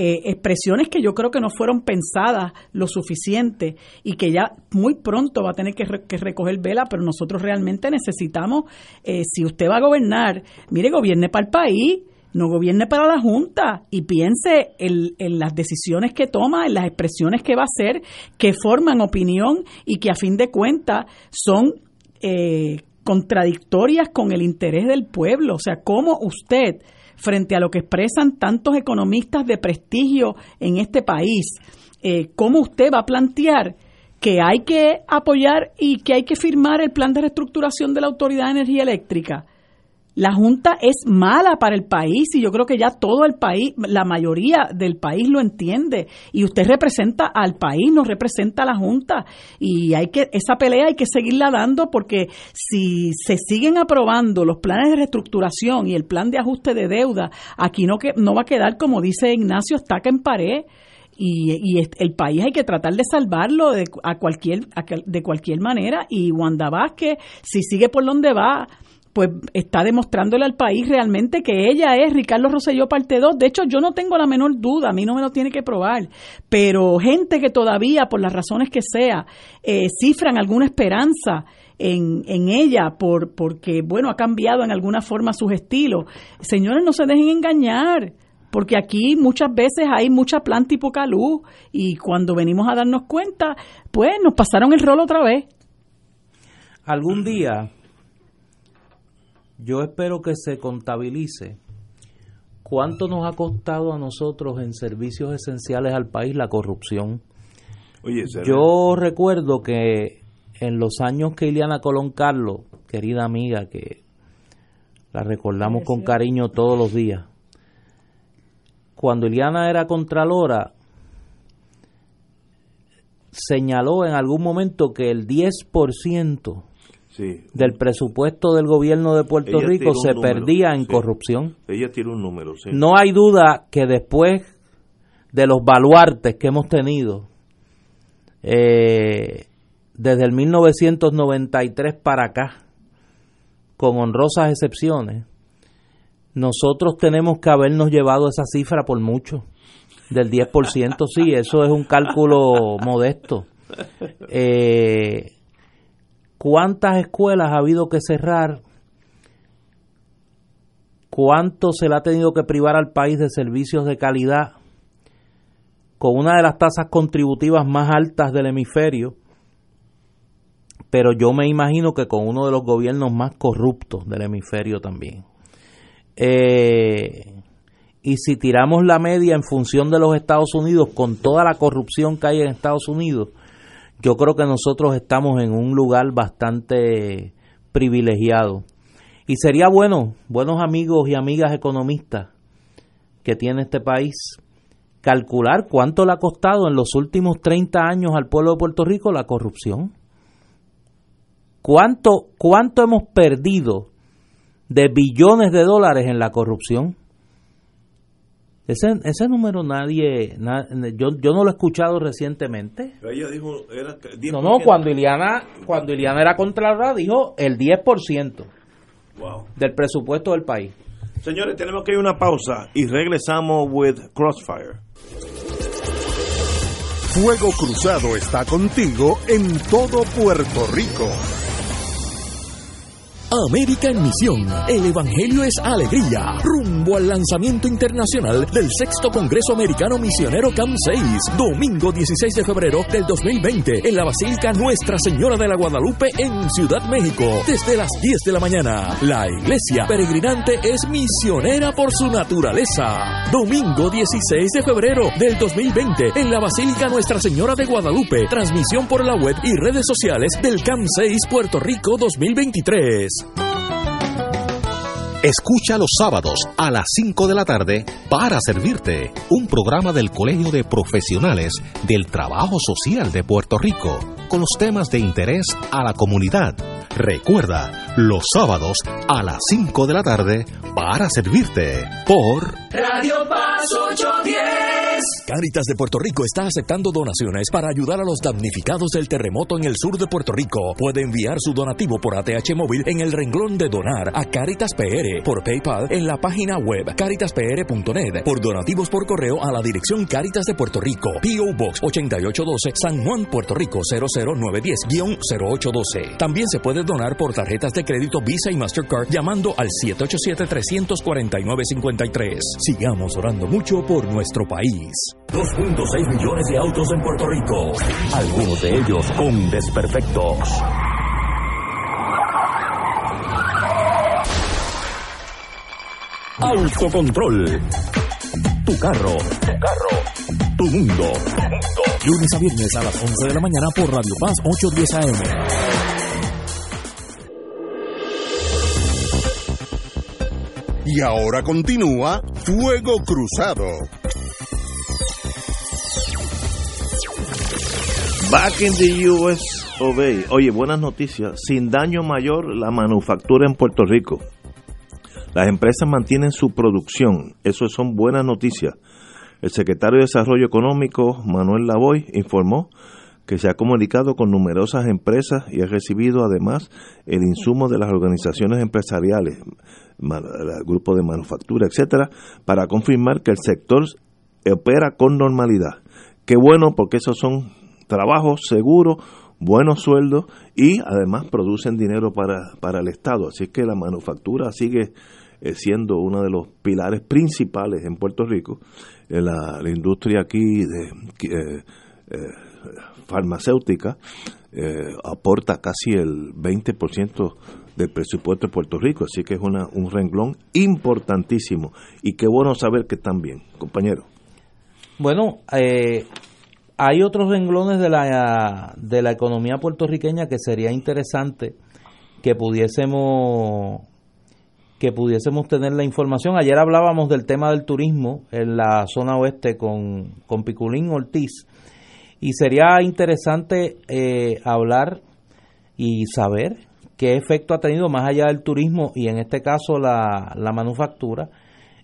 eh, expresiones que yo creo que no fueron pensadas lo suficiente y que ya muy pronto va a tener que, recoger vela, pero nosotros realmente necesitamos, eh, si usted va a gobernar, mire, gobierne para el país, no gobierne para la Junta y piense en, las decisiones que toma, en las expresiones que va a hacer, que forman opinión y que a fin de cuentas son eh, contradictorias con el interés del pueblo. O sea, cómo usted, frente a lo que expresan tantos economistas de prestigio en este país, eh, cómo usted va a plantear que hay que apoyar y que hay que firmar el plan de reestructuración de la Autoridad de Energía Eléctrica la Junta es mala para el país y yo creo que ya todo el país, la mayoría del país lo entiende. Y usted representa al país, no representa a la Junta. Y hay que esa pelea hay que seguirla dando porque si se siguen aprobando los planes de reestructuración y el plan de ajuste de deuda, aquí no que no va a quedar como dice Ignacio estaca en pared. Y, el país hay que tratar de salvarlo de, a cualquier, de cualquier manera. Y Wanda Vázquez, si sigue por donde va, pues está demostrándole al país realmente que ella es Ricardo Rosselló parte 2. De hecho, yo no tengo la menor duda, a mí no me lo tiene que probar, pero gente que todavía, por las razones que sea, eh, cifran alguna esperanza en, en ella por, porque, bueno, ha cambiado en alguna forma sus estilos. Señores, no se dejen engañar porque aquí muchas veces hay mucha planta y poca luz y cuando venimos a darnos cuenta, pues nos pasaron el rol otra vez. Algún día yo espero que se contabilice cuánto nos ha costado a nosotros en servicios esenciales al país la corrupción. yo recuerdo que en los años que Ileana Colón Carlos, querida amiga, que la recordamos con cariño todos los días, cuando Ileana era contralora, señaló en algún momento que el 10% del presupuesto del gobierno de Puerto Rico se perdía en corrupción. Ella tiene un número, No hay duda que después de los baluartes que hemos tenido eh, desde el 1993 para acá, con honrosas excepciones, nosotros tenemos que habernos llevado esa cifra por mucho, del 10%, sí, eso es un cálculo modesto. Eh, ¿Cuántas escuelas ha habido que cerrar? ¿Cuánto se le ha tenido que privar al país de servicios de calidad con una de las tasas contributivas más altas del hemisferio? Pero yo me imagino que con uno de los gobiernos más corruptos del hemisferio también. Eh, y si tiramos la media en función de los Estados Unidos, con toda la corrupción que hay en Estados Unidos, yo creo que nosotros estamos en un lugar bastante privilegiado. Y sería bueno, buenos amigos y amigas economistas que tiene este país, calcular cuánto le ha costado en los últimos 30 años al pueblo de Puerto Rico la corrupción. ¿Cuánto, cuánto hemos perdido de billones de dólares en la corrupción? Ese, ese número nadie, yo, yo no lo he escuchado recientemente. ella dijo, era No, no, cuando Iliana, cuando Iliana era Contralora dijo el 10% del presupuesto del país. Señores, tenemos que ir a una pausa y regresamos with Crossfire. Fuego Cruzado está contigo en todo Puerto Rico. América en Misión. El Evangelio es alegría. Rumbo al lanzamiento internacional del sexto Congreso Americano Misionero CAM 6. Domingo 16 de febrero del 2020 en la Basílica Nuestra Señora de la Guadalupe en Ciudad México. Desde las 10 de la mañana. La iglesia peregrinante es misionera por su naturaleza. Domingo 16 de febrero del 2020 en la Basílica Nuestra Señora de Guadalupe. Transmisión por la web y redes sociales del CAM 6 Puerto Rico 2023. Escucha los sábados a las 5 de la tarde para servirte un programa del Colegio de Profesionales del Trabajo Social de Puerto Rico con los temas de interés a la comunidad Recuerda, los sábados a las 5 de la tarde para servirte por Radio Paz 810. Cáritas de Puerto Rico está aceptando donaciones para ayudar a los damnificados del terremoto en el sur de Puerto Rico. Puede enviar su donativo por ATH móvil en el renglón de donar a Caritas PR, por PayPal en la página web caritaspr.net, por donativos por correo a la dirección Caritas de Puerto Rico, PO Box 8812, San Juan, Puerto Rico 00910-0812. También se puede donar por tarjetas de crédito Visa y Mastercard llamando al 787-349-53. Sigamos orando mucho por nuestro país. 2.6 millones de autos en Puerto Rico, algunos de ellos con desperfectos. Autocontrol. Tu carro. Tu carro. Tu mundo. Lunes a viernes a las 11 de la mañana por Radio Paz 810 AM. Y ahora continúa Fuego Cruzado. Back in the US A. Oye, buenas noticias. Sin daño mayor, la manufactura en Puerto Rico. Las empresas mantienen su producción. Eso son buenas noticias. El secretario de Desarrollo Económico, Manuel Lavoy, informó que se ha comunicado con numerosas empresas y ha recibido además el insumo de las organizaciones empresariales, el grupo de manufactura, etcétera, para confirmar que el sector opera con normalidad. Qué bueno porque esos son trabajos seguros, buenos sueldos y además producen dinero para, para el Estado. Así que la manufactura sigue eh, siendo uno de los pilares principales en Puerto Rico. Eh, la, la, industria aquí de, eh, farmacéutica aporta casi el 20% del presupuesto de Puerto Rico, así que es una, un renglón importantísimo. Y qué bueno saber que están bien, compañero. Bueno, eh, hay otros renglones de la, de la economía puertorriqueña que sería interesante que pudiésemos que pudiésemos tener la información. Ayer hablábamos del tema del turismo en la zona oeste con, con Piculín Ortiz y sería interesante eh, hablar y saber qué efecto ha tenido más allá del turismo y en este caso la, la manufactura,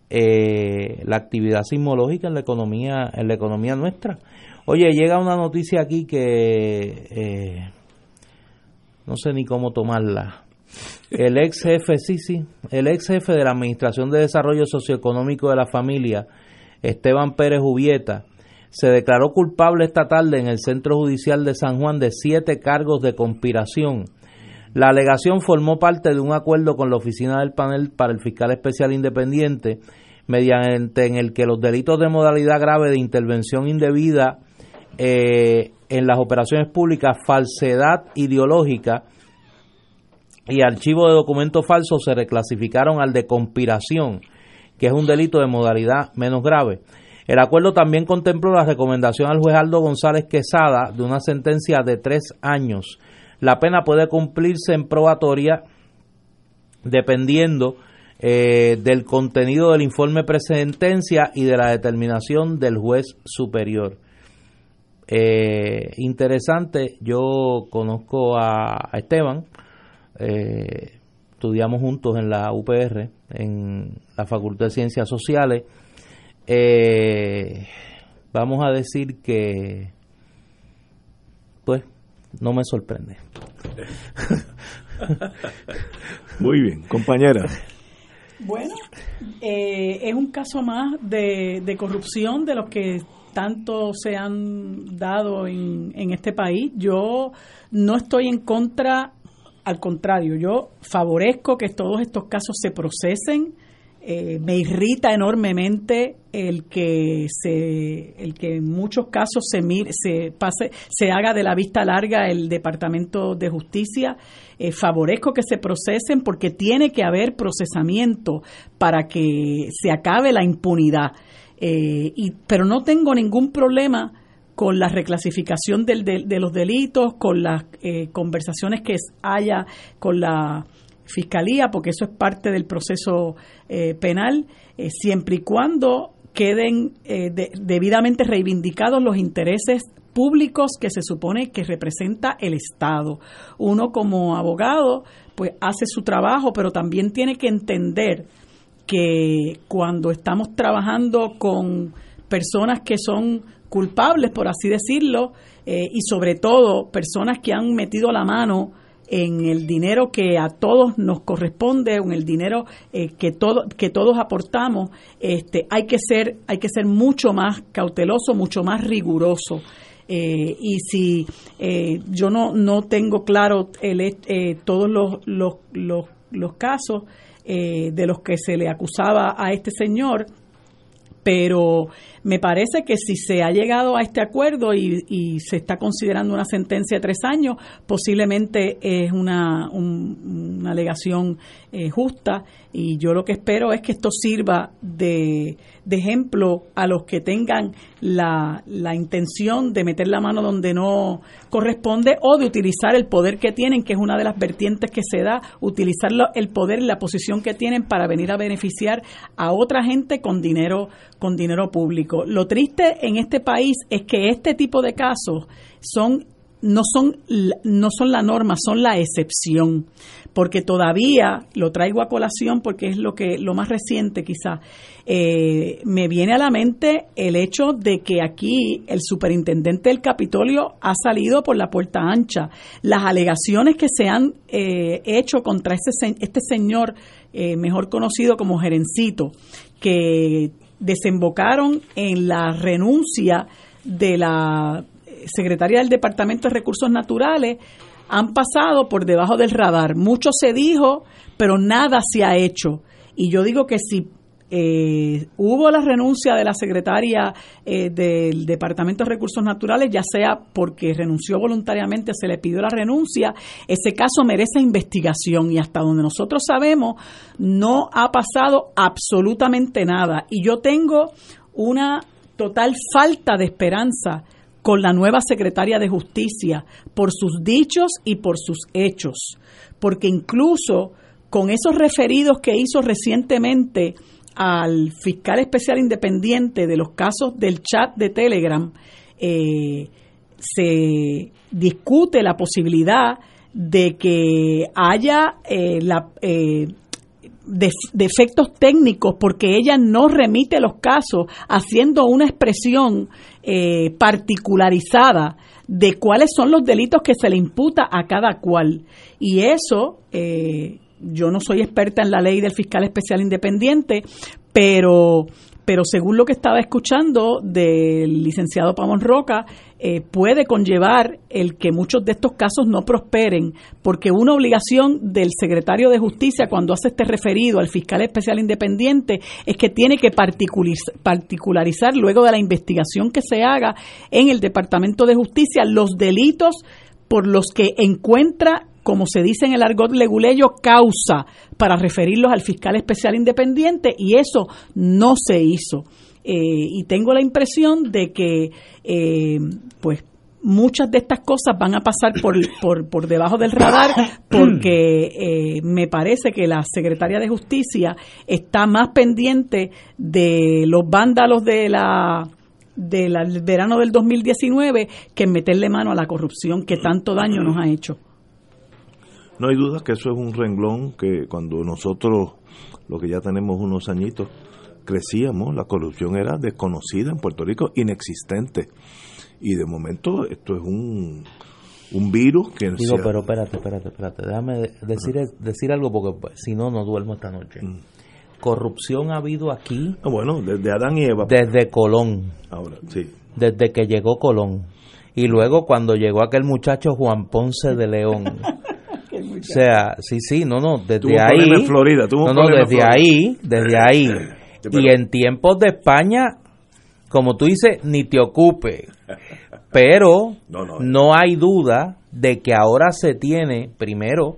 eh, la actividad sismológica en la economía, en la economía nuestra. Oye, llega una noticia aquí que eh, no sé ni cómo tomarla. El ex jefe, sí, sí, el ex jefe de la Administración de Desarrollo Socioeconómico de la Familia, Esteban Pérez Ubieta, se declaró culpable esta tarde en el Centro Judicial de San Juan de siete cargos de conspiración la alegación formó parte de un acuerdo con la oficina del panel para el fiscal especial independiente, mediante en el que los delitos de modalidad grave de intervención indebida eh, en las operaciones públicas, falsedad ideológica y archivo de documentos falsos se reclasificaron al de conspiración, que es un delito de modalidad menos grave. El acuerdo también contempló la recomendación al juez Aldo González Quesada de una sentencia de tres años la pena puede cumplirse en probatoria dependiendo eh, del contenido del informe presentencia y de la determinación del juez superior. Eh, interesante, yo conozco a, Esteban, eh, estudiamos juntos en la UPR, en la Facultad de Ciencias Sociales. vamos a decir que, pues, no me sorprende. Muy bien, compañera. Bueno, eh, es un caso más de, corrupción de los que tanto se han dado en, en este país. Yo no estoy en contra, al contrario, yo favorezco que todos estos casos se procesen eh, me irrita enormemente el que se el que en muchos casos se se pase se haga de la vista larga el departamento de justicia eh, favorezco que se procesen porque tiene que haber procesamiento para que se acabe la impunidad eh, y pero no tengo ningún problema con la reclasificación del, de, los delitos, con las conversaciones que haya con la fiscalía, porque eso es parte del proceso eh, penal, eh, siempre y cuando queden eh, debidamente reivindicados los intereses públicos que se supone que representa el Estado. Uno como abogado, pues hace su trabajo, pero también tiene que entender que cuando estamos trabajando con personas que son culpables, por así decirlo, eh, y sobre todo personas que han metido la mano en el dinero que a todos nos corresponde, en el dinero eh, que todo, que todos aportamos, este, hay que ser hay que ser mucho más cauteloso, mucho más riguroso. Eh, y si yo no no tengo claro el, todos los, los, los, los casos de los que se le acusaba a este señor, pero me parece que si se ha llegado a este acuerdo y, se está considerando una sentencia de tres años, posiblemente es una, una alegación eh, justa y yo lo que espero es que esto sirva de, ejemplo a los que tengan la, la, intención de meter la mano donde no corresponde o de utilizar el poder que tienen, que es una de las vertientes que se da, utilizar el poder y la posición que tienen para venir a beneficiar a otra gente con dinero, con dinero público. Lo triste en este país es que este tipo de casos son no son no son la norma, son la excepción, porque todavía lo traigo a colación porque es lo que lo más reciente quizá eh, me viene a la mente el hecho de que aquí el superintendente del Capitolio ha salido por la puerta ancha. Las alegaciones que se han eh, hecho contra este, este señor, eh, mejor conocido como Gerencito, que desembocaron en la renuncia de la secretaria del Departamento de Recursos Naturales han pasado por debajo del radar. Mucho se dijo, pero nada se ha hecho. Y yo digo que si eh, hubo la renuncia de la secretaria eh, del Departamento de Recursos Naturales, ya sea porque renunció voluntariamente, se le pidió la renuncia, ese caso merece investigación y hasta donde nosotros sabemos no ha pasado absolutamente nada. Y yo tengo una total falta de esperanza con la nueva secretaria de Justicia por sus dichos y por sus hechos, porque incluso con esos referidos que hizo recientemente, al fiscal especial independiente de los casos del chat de Telegram, eh, se discute la posibilidad de que haya eh, la, eh, defectos técnicos porque ella no remite los casos haciendo una expresión particularizada de cuáles son los delitos que se le imputa a cada cual. Y eso yo no soy experta en la ley del fiscal especial independiente, pero pero según lo que estaba escuchando del licenciado Pamón Roca, eh, puede conllevar el que muchos de estos casos no prosperen, porque una obligación del secretario de Justicia cuando hace este referido al fiscal especial independiente es que tiene que particularizar luego de la investigación que se haga en el Departamento de Justicia los delitos por los que encuentra como se dice en el argot leguleyo, causa para referirlos al fiscal especial independiente y eso no se hizo. Eh, y tengo la impresión de que, eh, pues, muchas de estas cosas van a pasar por, por, por debajo del radar porque eh, me parece que la secretaria de Justicia está más pendiente de los vándalos de la del verano del 2019 que meterle mano a la corrupción que tanto daño nos ha hecho. No hay duda que eso es un renglón que cuando nosotros, lo que ya tenemos unos añitos, crecíamos, la corrupción era desconocida en Puerto Rico, inexistente. Y de momento esto es un, un virus que... Digo, pero espérate, espérate, espérate, déjame decir, decir algo porque pues, si no, no duermo esta noche. Mm. Corrupción ha habido aquí... Ah, bueno, desde Adán y Eva. Desde Colón. Ahora, sí. Desde que llegó Colón. Y luego cuando llegó aquel muchacho Juan Ponce de León. O sea, sí, sí, no, no, desde ahí. En Florida, no, no, desde ahí, desde ahí. Y en tiempos de España, como tú dices, ni te ocupe. Pero no, hay duda de que ahora se tiene, primero,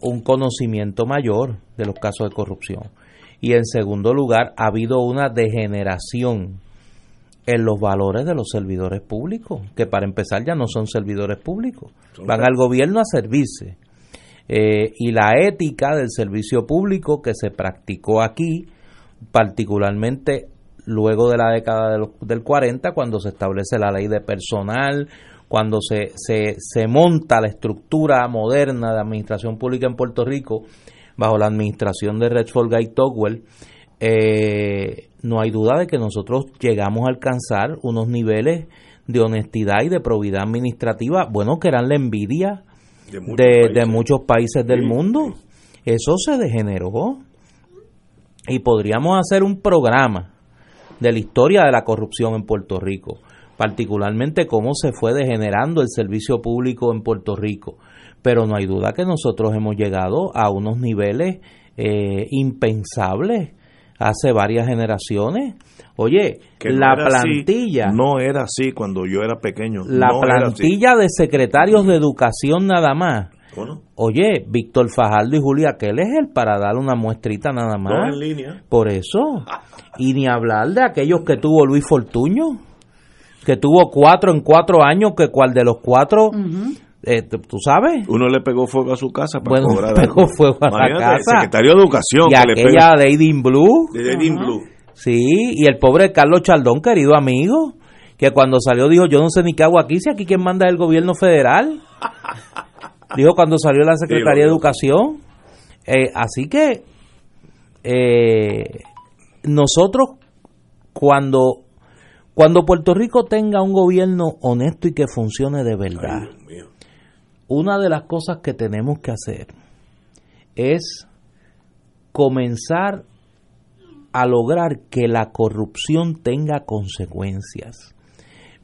un conocimiento mayor de los casos de corrupción. Y en segundo lugar, ha habido una degeneración en los valores de los servidores públicos, que para empezar ya no son servidores públicos, van al gobierno a servirse. Eh, y la ética del servicio público que se practicó aquí, particularmente luego de la década de los- del 40, cuando se establece la ley de personal, cuando se, se, se monta la estructura moderna de administración pública en Puerto Rico bajo la administración de Redford Guy Togwell, eh, no hay duda de que nosotros llegamos a alcanzar unos niveles de honestidad y de probidad administrativa, bueno, que eran la envidia De muchos de, países. de muchos países del mundo. Eso se degeneró. Y podríamos hacer un programa de la historia de la corrupción en Puerto Rico, particularmente cómo se fue degenerando el servicio público en Puerto Rico. Pero no hay duda que nosotros hemos llegado a unos niveles eh, impensables hace varias generaciones. Oye, Que no la así, plantilla, no era así cuando yo era pequeño. la no plantilla de secretarios de educación nada más. Bueno, Oye, Víctor Fajardo y Julia Aquel es el para dar una muestrita nada más. en línea. Por eso. Y ni hablar de aquellos que tuvo Luis Fortuño, que tuvo cuatro en cuatro años, que cual de los cuatro, eh, tú sabes, Uno le pegó fuego a su casa para bueno, cobrar pegó algo. fuego a la el secretario de Educación Y que le aquella pega Lady in Blue, de Blue. sí, y el pobre Carlos Chaldón, querido amigo, que cuando salió dijo, yo no sé ni qué hago aquí, si aquí quien manda es el gobierno federal. Dijo cuando salió la Secretaría de. Educación. Eh, así que eh, nosotros cuando cuando Puerto Rico tenga un gobierno honesto y que funcione de verdad. Una de las cosas que tenemos que hacer es comenzar a lograr que la corrupción tenga consecuencias.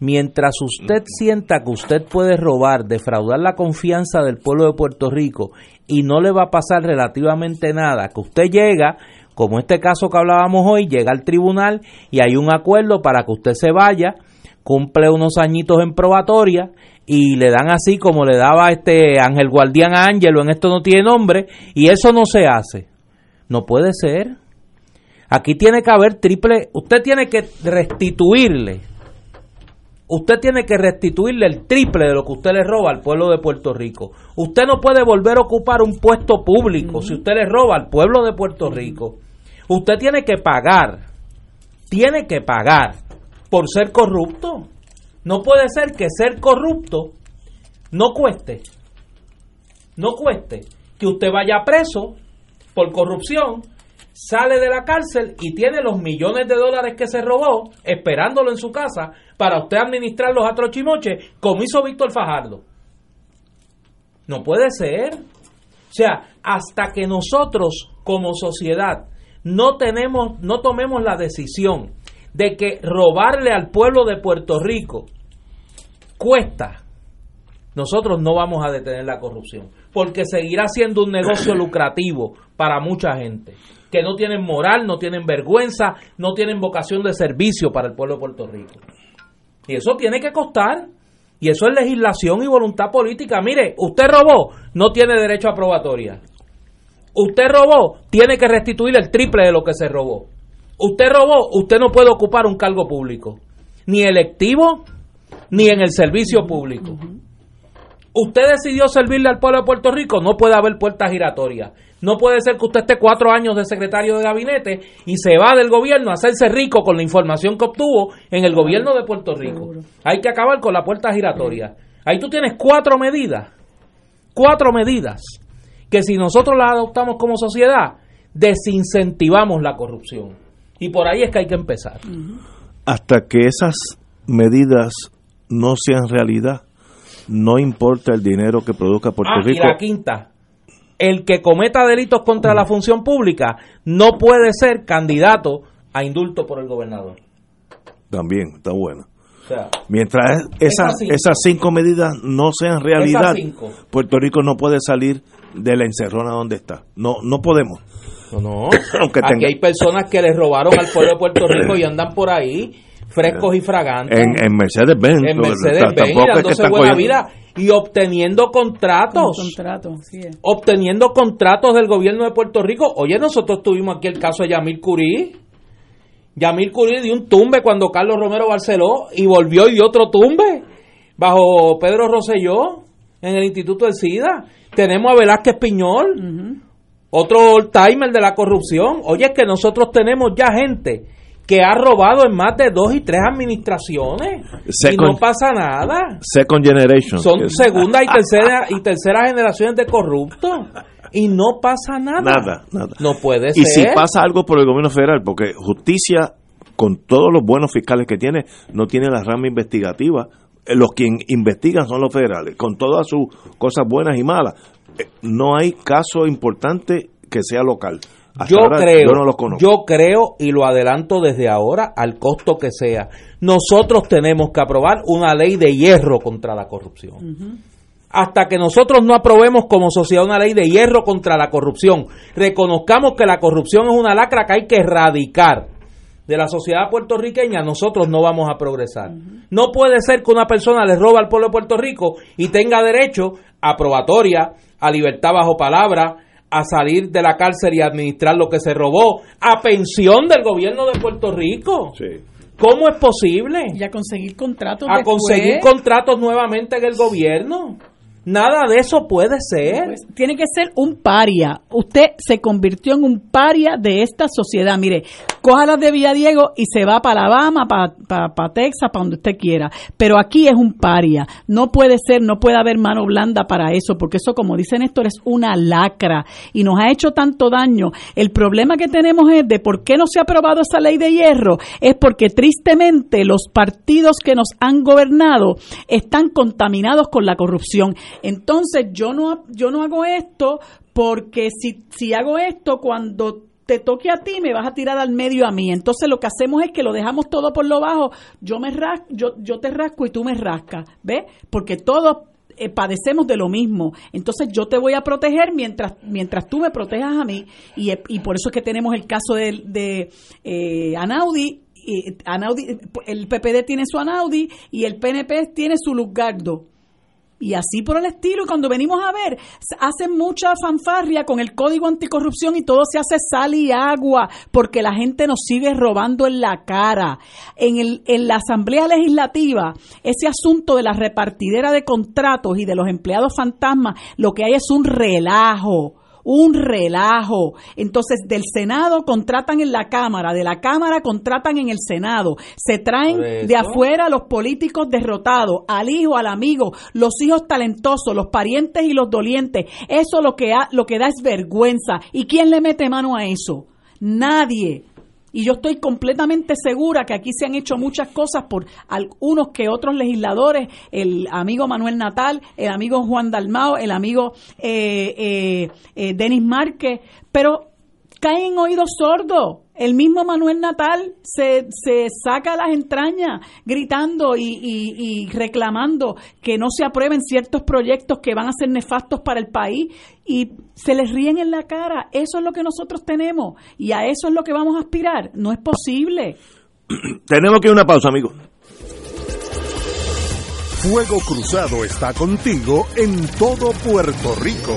Mientras usted sienta que usted puede robar, defraudar la confianza del pueblo de Puerto Rico y no le va a pasar relativamente nada, que usted llega, como este caso que hablábamos hoy, llega al tribunal y hay un acuerdo para que usted se vaya, cumple unos añitos en probatoria y le dan así como le daba este Ángel Guardián a Ángelo, en esto no tiene nombre, y eso no se hace. No puede ser. Aquí tiene que haber triple, usted tiene que restituirle, usted tiene que restituirle el triple de lo que usted le roba al pueblo de Puerto Rico. Usted no puede volver a ocupar un puesto público si usted le roba al pueblo de Puerto Rico. Usted tiene que pagar, tiene que pagar por ser corrupto. No puede ser que ser corrupto no cueste, no cueste que usted vaya preso por corrupción, sale de la cárcel y tiene los millones de dólares que se robó esperándolo en su casa para usted administrar los atrochimoches como hizo Víctor Fajardo. No puede ser. O sea, hasta que nosotros como sociedad no tenemos, no tomemos la decisión de que robarle al pueblo de Puerto Rico cuesta, nosotros no vamos a detener la corrupción, porque seguirá siendo un negocio lucrativo para mucha gente, que no tienen moral, no tienen vergüenza, no tienen vocación de servicio para el pueblo de Puerto Rico. Y eso tiene que costar. Y eso es legislación y voluntad política. Mire, usted robó, no tiene derecho a probatoria. Usted robó, tiene que restituir el triple de lo que se robó. Usted robó, usted no puede ocupar un cargo público, ni electivo, ni en el servicio público. Usted decidió servirle al pueblo de Puerto Rico, no puede haber puertas giratorias. No puede ser que usted esté cuatro años de secretario de gabinete y se va del gobierno a hacerse rico con la información que obtuvo en el gobierno de Puerto Rico. Hay que acabar con la puerta giratoria. Ahí tú tienes cuatro medidas, cuatro medidas, que si nosotros las adoptamos como sociedad, desincentivamos la corrupción. Y por ahí es que hay que empezar. Hasta que esas medidas no sean realidad, no importa el dinero que produzca Puerto Ah, y Rico. la quinta, el que cometa delitos contra la función pública no puede ser candidato a indulto por el gobernador. También está buena. O sea, Mientras esas, Esas cinco. esas cinco medidas no sean realidad. Puerto Rico no puede salir de la encerrona donde está. No, no podemos. No, no. Aunque Aquí tenga- hay personas que le robaron al pueblo de Puerto Rico y andan por ahí frescos y fragantes. En, en Mercedes-Benz. en Mercedes-Benz tampoco es que dándose buena cogiendo- vida y obteniendo contratos. contrato, sí obteniendo contratos del gobierno de Puerto Rico. Oye, nosotros tuvimos aquí el caso de Yamil Curí. Yamil Curí dio un tumbe cuando Carlos Romero Barceló y volvió y dio otro tumbe bajo Pedro Rosselló en el Instituto del SIDA. Tenemos a Velázquez Piñol, otro old timer de la corrupción. Oye, es que nosotros tenemos ya gente que ha robado en más de dos y tres administraciones y no pasa nada. Second generation. Son segunda y tercera y tercera generaciones de corruptos y no pasa nada. Nada, nada. No puede Y ser. si pasa algo por el gobierno federal, porque justicia, con todos los buenos fiscales que tiene, no tiene la rama investigativa. Eh, Los que investigan son los federales, con todas sus cosas buenas y malas. Eh, No hay caso importante que sea local. Hasta yo ahora creo, yo no los conozco. yo creo y lo adelanto desde ahora al costo que sea. Nosotros tenemos que aprobar una ley de hierro contra la corrupción. Hasta que nosotros no aprobemos como sociedad una ley de hierro contra la corrupción, reconozcamos que la corrupción es una lacra que hay que erradicar de la sociedad puertorriqueña, nosotros no vamos a progresar. No puede ser que una persona le roba al pueblo de Puerto Rico y tenga derecho a probatoria, a libertad bajo palabra, a salir de la cárcel y administrar lo que se robó, a pensión del gobierno de Puerto Rico. ¿Cómo es posible? Y a conseguir contratos A después. conseguir contratos nuevamente en el gobierno. Nada de eso puede ser. Pues, tiene que ser un paria. Usted se convirtió en un paria de esta sociedad. Mire, cójala de Villadiego y se va para Alabama, para Texas, para donde usted quiera. Pero aquí es un paria. No puede ser, no puede haber mano blanda para eso, porque eso, como dice Néstor, es una lacra y nos ha hecho tanto daño. El problema que tenemos es de por qué no se ha aprobado esa ley de hierro, es porque tristemente los partidos que nos han gobernado están contaminados con la corrupción. Entonces yo no, yo no hago esto porque si, si hago esto cuando te toque a ti, me vas a tirar al medio a mí. Entonces lo que hacemos es que lo dejamos todo por lo bajo. Yo me ras, yo, yo te rasco y tú me rascas, ¿ves? Porque todos eh, padecemos de lo mismo. Entonces yo te voy a proteger mientras mientras tú me protejas a mí. Y, eh, y por eso es que tenemos el caso de, de eh, Anaudi. Y Anaudi, el PPD tiene su Anaudi y el PNP tiene su Luzgardo y así por el estilo. Y cuando venimos a ver, hacen mucha fanfarria con el código anticorrupción y todo se hace sal y agua porque la gente nos sigue robando en la cara. En, el, en la Asamblea Legislativa, ese asunto de la repartidera de contratos y de los empleados fantasmas, lo que hay es un relajo un relajo. Entonces, del Senado contratan en la Cámara, de la Cámara contratan en el Senado, se traen de afuera los políticos derrotados, al hijo, al amigo, los hijos talentosos, los parientes y los dolientes. Eso lo que, ha- lo que da es vergüenza. ¿Y quién le mete mano a eso? Nadie. Y yo estoy completamente segura que aquí se han hecho muchas cosas por algunos que otros legisladores, el amigo Manuel Natal, el amigo Juan Dalmao, el amigo eh, eh, eh, Denis Márquez, pero caen en oídos sordos. El mismo Manuel Natal se, se saca las entrañas gritando y, y- y reclamando que no se aprueben ciertos proyectos que van a ser nefastos para el país y se les ríen en la cara. Eso es lo que nosotros tenemos y a eso es lo que vamos a aspirar. No es posible. Tenemos que ir a una pausa, amigos. Fuego Cruzado está contigo en todo Puerto Rico.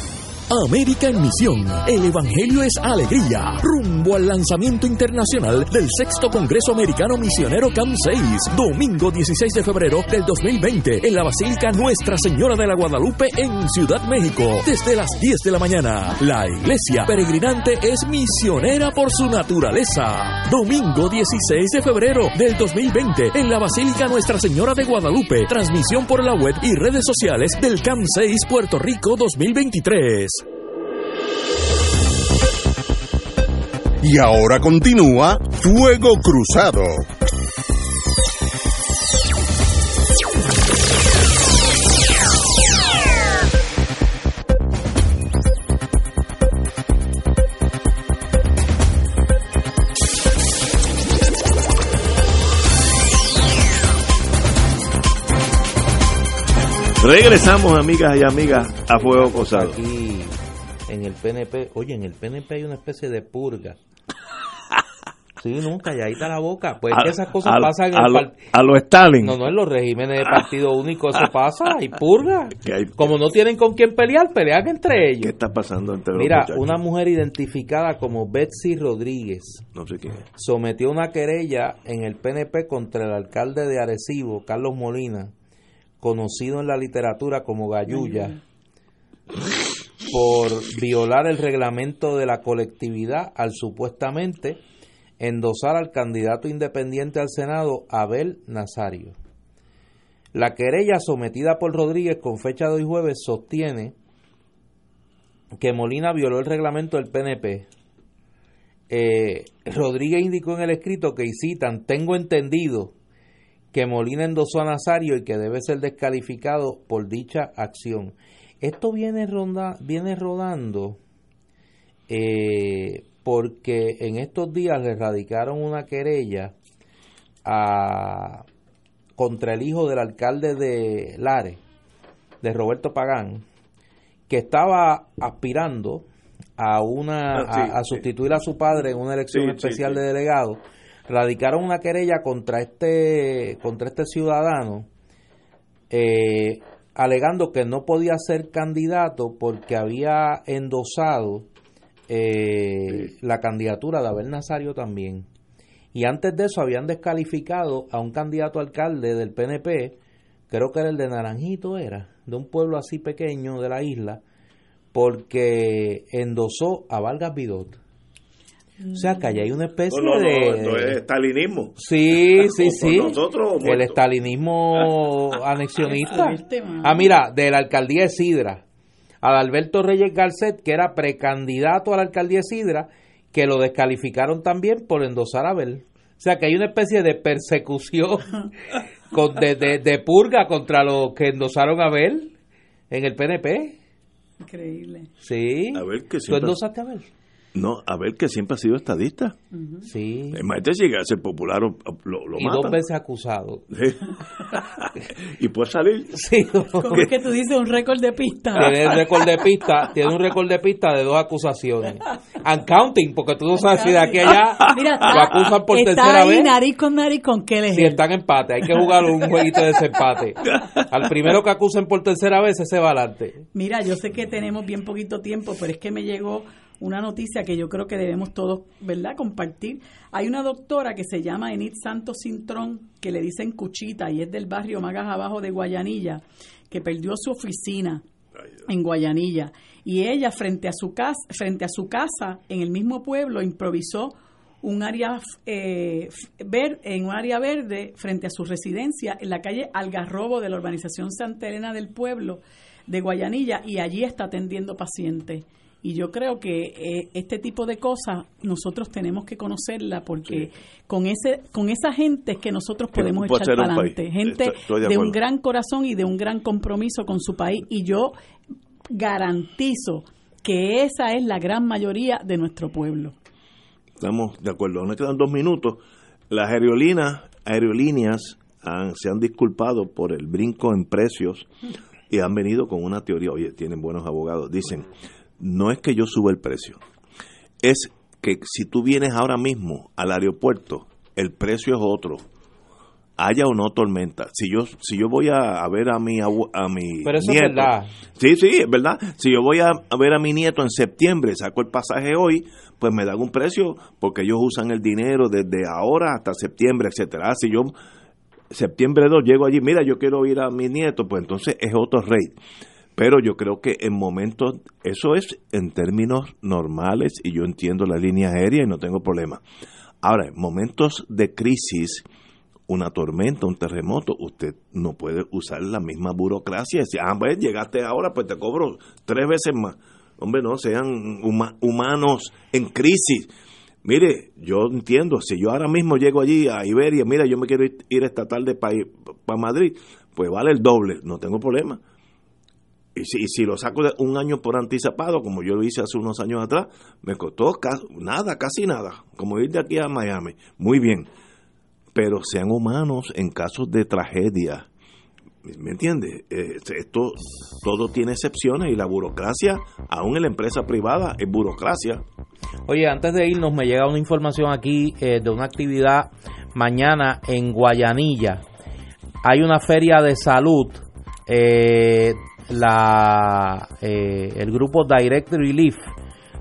América en Misión. El Evangelio es alegría. Rumbo al lanzamiento internacional del sexto Congreso Americano Misionero CAM 6. Domingo 16 de febrero del 2020 en la Basílica Nuestra Señora de la Guadalupe en Ciudad México. Desde las 10 de la mañana. La iglesia peregrinante es misionera por su naturaleza. Domingo 16 de febrero del 2020 en la Basílica Nuestra Señora de Guadalupe. Transmisión por la web y redes sociales del CAM 6 Puerto Rico 2023. Y ahora continúa Fuego Cruzado. Regresamos, amigas y amigas, a Fuego Cruzado. Aquí en el PNP, oye, en el PNP hay una especie de purga. Sí, ahí está la boca. Pues es que esas cosas a, pasan en a, el a los Stalin. No, no, en los regímenes de partido único eso pasa, hay purga. ¿Qué, hay- Como no tienen con quién pelear, pelean entre qué ellos. está pasando entre los Mira, muchachos? una mujer identificada como Betsy Rodríguez No sé sometió una querella en el PNP contra el alcalde de Arecibo, Carlos Molina, conocido en la literatura como Gayuya, por violar el reglamento de la colectividad al supuestamente endosar al candidato independiente al Senado, Abel Nazario. La querella sometida por Rodríguez con fecha de hoy jueves sostiene que Molina violó el reglamento del PNP. Eh, Rodríguez indicó en el escrito que, y citan, tengo entendido que Molina endosó a Nazario y que debe ser descalificado por dicha acción. Esto viene, ronda, viene rodando eh, porque en estos días le radicaron una querella a, contra el hijo del alcalde de Lares, de Roberto Pagán, que estaba aspirando a una Ah, sí, a, a sí. sustituir a su padre en una elección Sí, especial de delegado radicaron una querella contra este contra este ciudadano eh, alegando que no podía ser candidato porque había endosado eh, la candidatura de Abel Nazario también y antes de eso habían descalificado a un candidato a alcalde del PNP creo que era el de Naranjito era de un pueblo así pequeño de la isla porque endosó a Vargas Vidot o sea que allá hay una especie No, no, no, de es estalinismo. Sí, sí, sí. nosotros el estalinismo anexionista. Ah, mira, de la alcaldía de Sidra, Adalberto Reyes Garcet, que era precandidato a la alcaldía de Sidra, que lo descalificaron también por endosar a Abel. O sea que hay una especie de persecución, con, de, de, de purga contra los que endosaron a Abel en el PNP. Increíble. Sí. Abel, que ¿Tú siempre- endosaste a Abel? No, a ver que siempre ha sido estadista. Sí. Imagínate si llega a ser popular lo, lo Y matan. dos veces acusado. y puede salir. Sí. ¿Cómo es que tú dices un récord de pista? Tiene un récord de pista, tiene un récord de pista de dos acusaciones. And counting, porque tú no sabes si de aquí a allá Mira, lo acusan por está tercera ahí vez. nariz con nariz con qué Si están en empate, hay que jugar un jueguito de desempate. Al primero que acusen por tercera vez, ese va adelante. Mira, yo sé que tenemos bien poquito tiempo, pero es que me llegó una noticia que yo creo que debemos todos, ¿verdad?, compartir. Hay una doctora que se llama Enid Santos Cintrón, que le dicen Cuchita, y es del barrio Magas Abajo de Guayanilla, que perdió su oficina en Guayanilla. Y ella, frente a su casa, frente a su casa en el mismo pueblo, improvisó un área eh, ver, en un área verde frente a su residencia en la calle Algarrobo de la urbanización Santa Elena del pueblo de Guayanilla y allí está atendiendo pacientes. Y yo creo que eh, este tipo de cosas nosotros tenemos que conocerla porque con ese con esa gente es que nosotros podemos echar para adelante. Gente Estoy- estoy de de un gran corazón y de un gran compromiso con su país. Y yo garantizo que esa es la gran mayoría de nuestro pueblo. Estamos de acuerdo. Nos quedan dos minutos. Las aerolíneas, aerolíneas han- se han disculpado por el brinco en precios y han venido con una teoría. Oye, tienen buenos abogados. Dicen, no es que yo suba el precio, es que si tú vienes ahora mismo al aeropuerto, el precio es otro. haya o no tormenta. Si yo si yo voy a, ver a mi a mi Pero eso nieto, es verdad. Sí, sí, es verdad. Si yo voy a, ver a mi nieto en septiembre, saco el pasaje hoy, pues me dan un precio porque ellos usan el dinero desde ahora hasta septiembre, etcétera. Si yo septiembre 2 llego allí, mira, yo quiero ir a mi nieto, pues entonces es otro rate. Pero yo creo que en momentos, eso es en términos normales y yo entiendo la línea aérea y no tengo problema. Ahora, en momentos de crisis, una tormenta, un terremoto, usted no puede usar la misma burocracia y decir, ah, pues llegaste ahora, pues te cobro tres veces más. Hombre, no, sean humanos en crisis. Mire, yo entiendo, si yo ahora mismo llego allí a Iberia, mira, yo me quiero ir, esta tarde para Madrid, pues vale el doble, no tengo problema. Y si, si, lo saco un año por anticipado, como yo lo hice hace unos años atrás, me costó nada, casi nada, como ir de aquí a Miami. Muy bien, pero sean humanos en casos de tragedia. ¿Me entiendes? Eh, esto todo tiene excepciones y la burocracia, aún en la empresa privada, es burocracia. Oye, antes de irnos, me llega una información aquí eh, de una actividad mañana en Guayanilla. Hay una feria de salud eh, la, eh, el grupo Direct Relief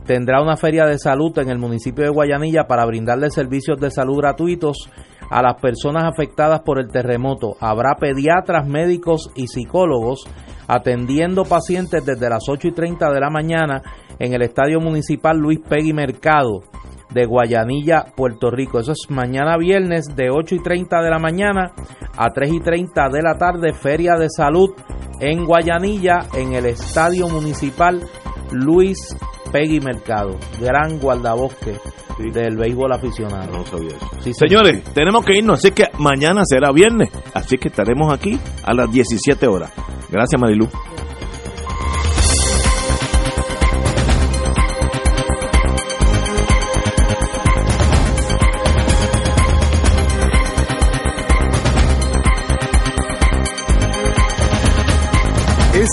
tendrá una feria de salud en el municipio de Guayanilla para brindarle servicios de salud gratuitos a las personas afectadas por el terremoto. Habrá pediatras, médicos y psicólogos atendiendo pacientes desde las 8 y 30 de la mañana en el Estadio Municipal Luis Pegui Mercado de Guayanilla, Puerto Rico. Eso es mañana viernes de 8 y 30 de la mañana a 3 y 30 de la tarde, Feria de Salud en Guayanilla, en el Estadio Municipal Luis Pegui Mercado, gran guardabosque del béisbol aficionado. No sabía eso. Señores, tenemos que irnos, así que mañana será viernes, así que estaremos aquí a las 17 horas. Gracias, Marilu.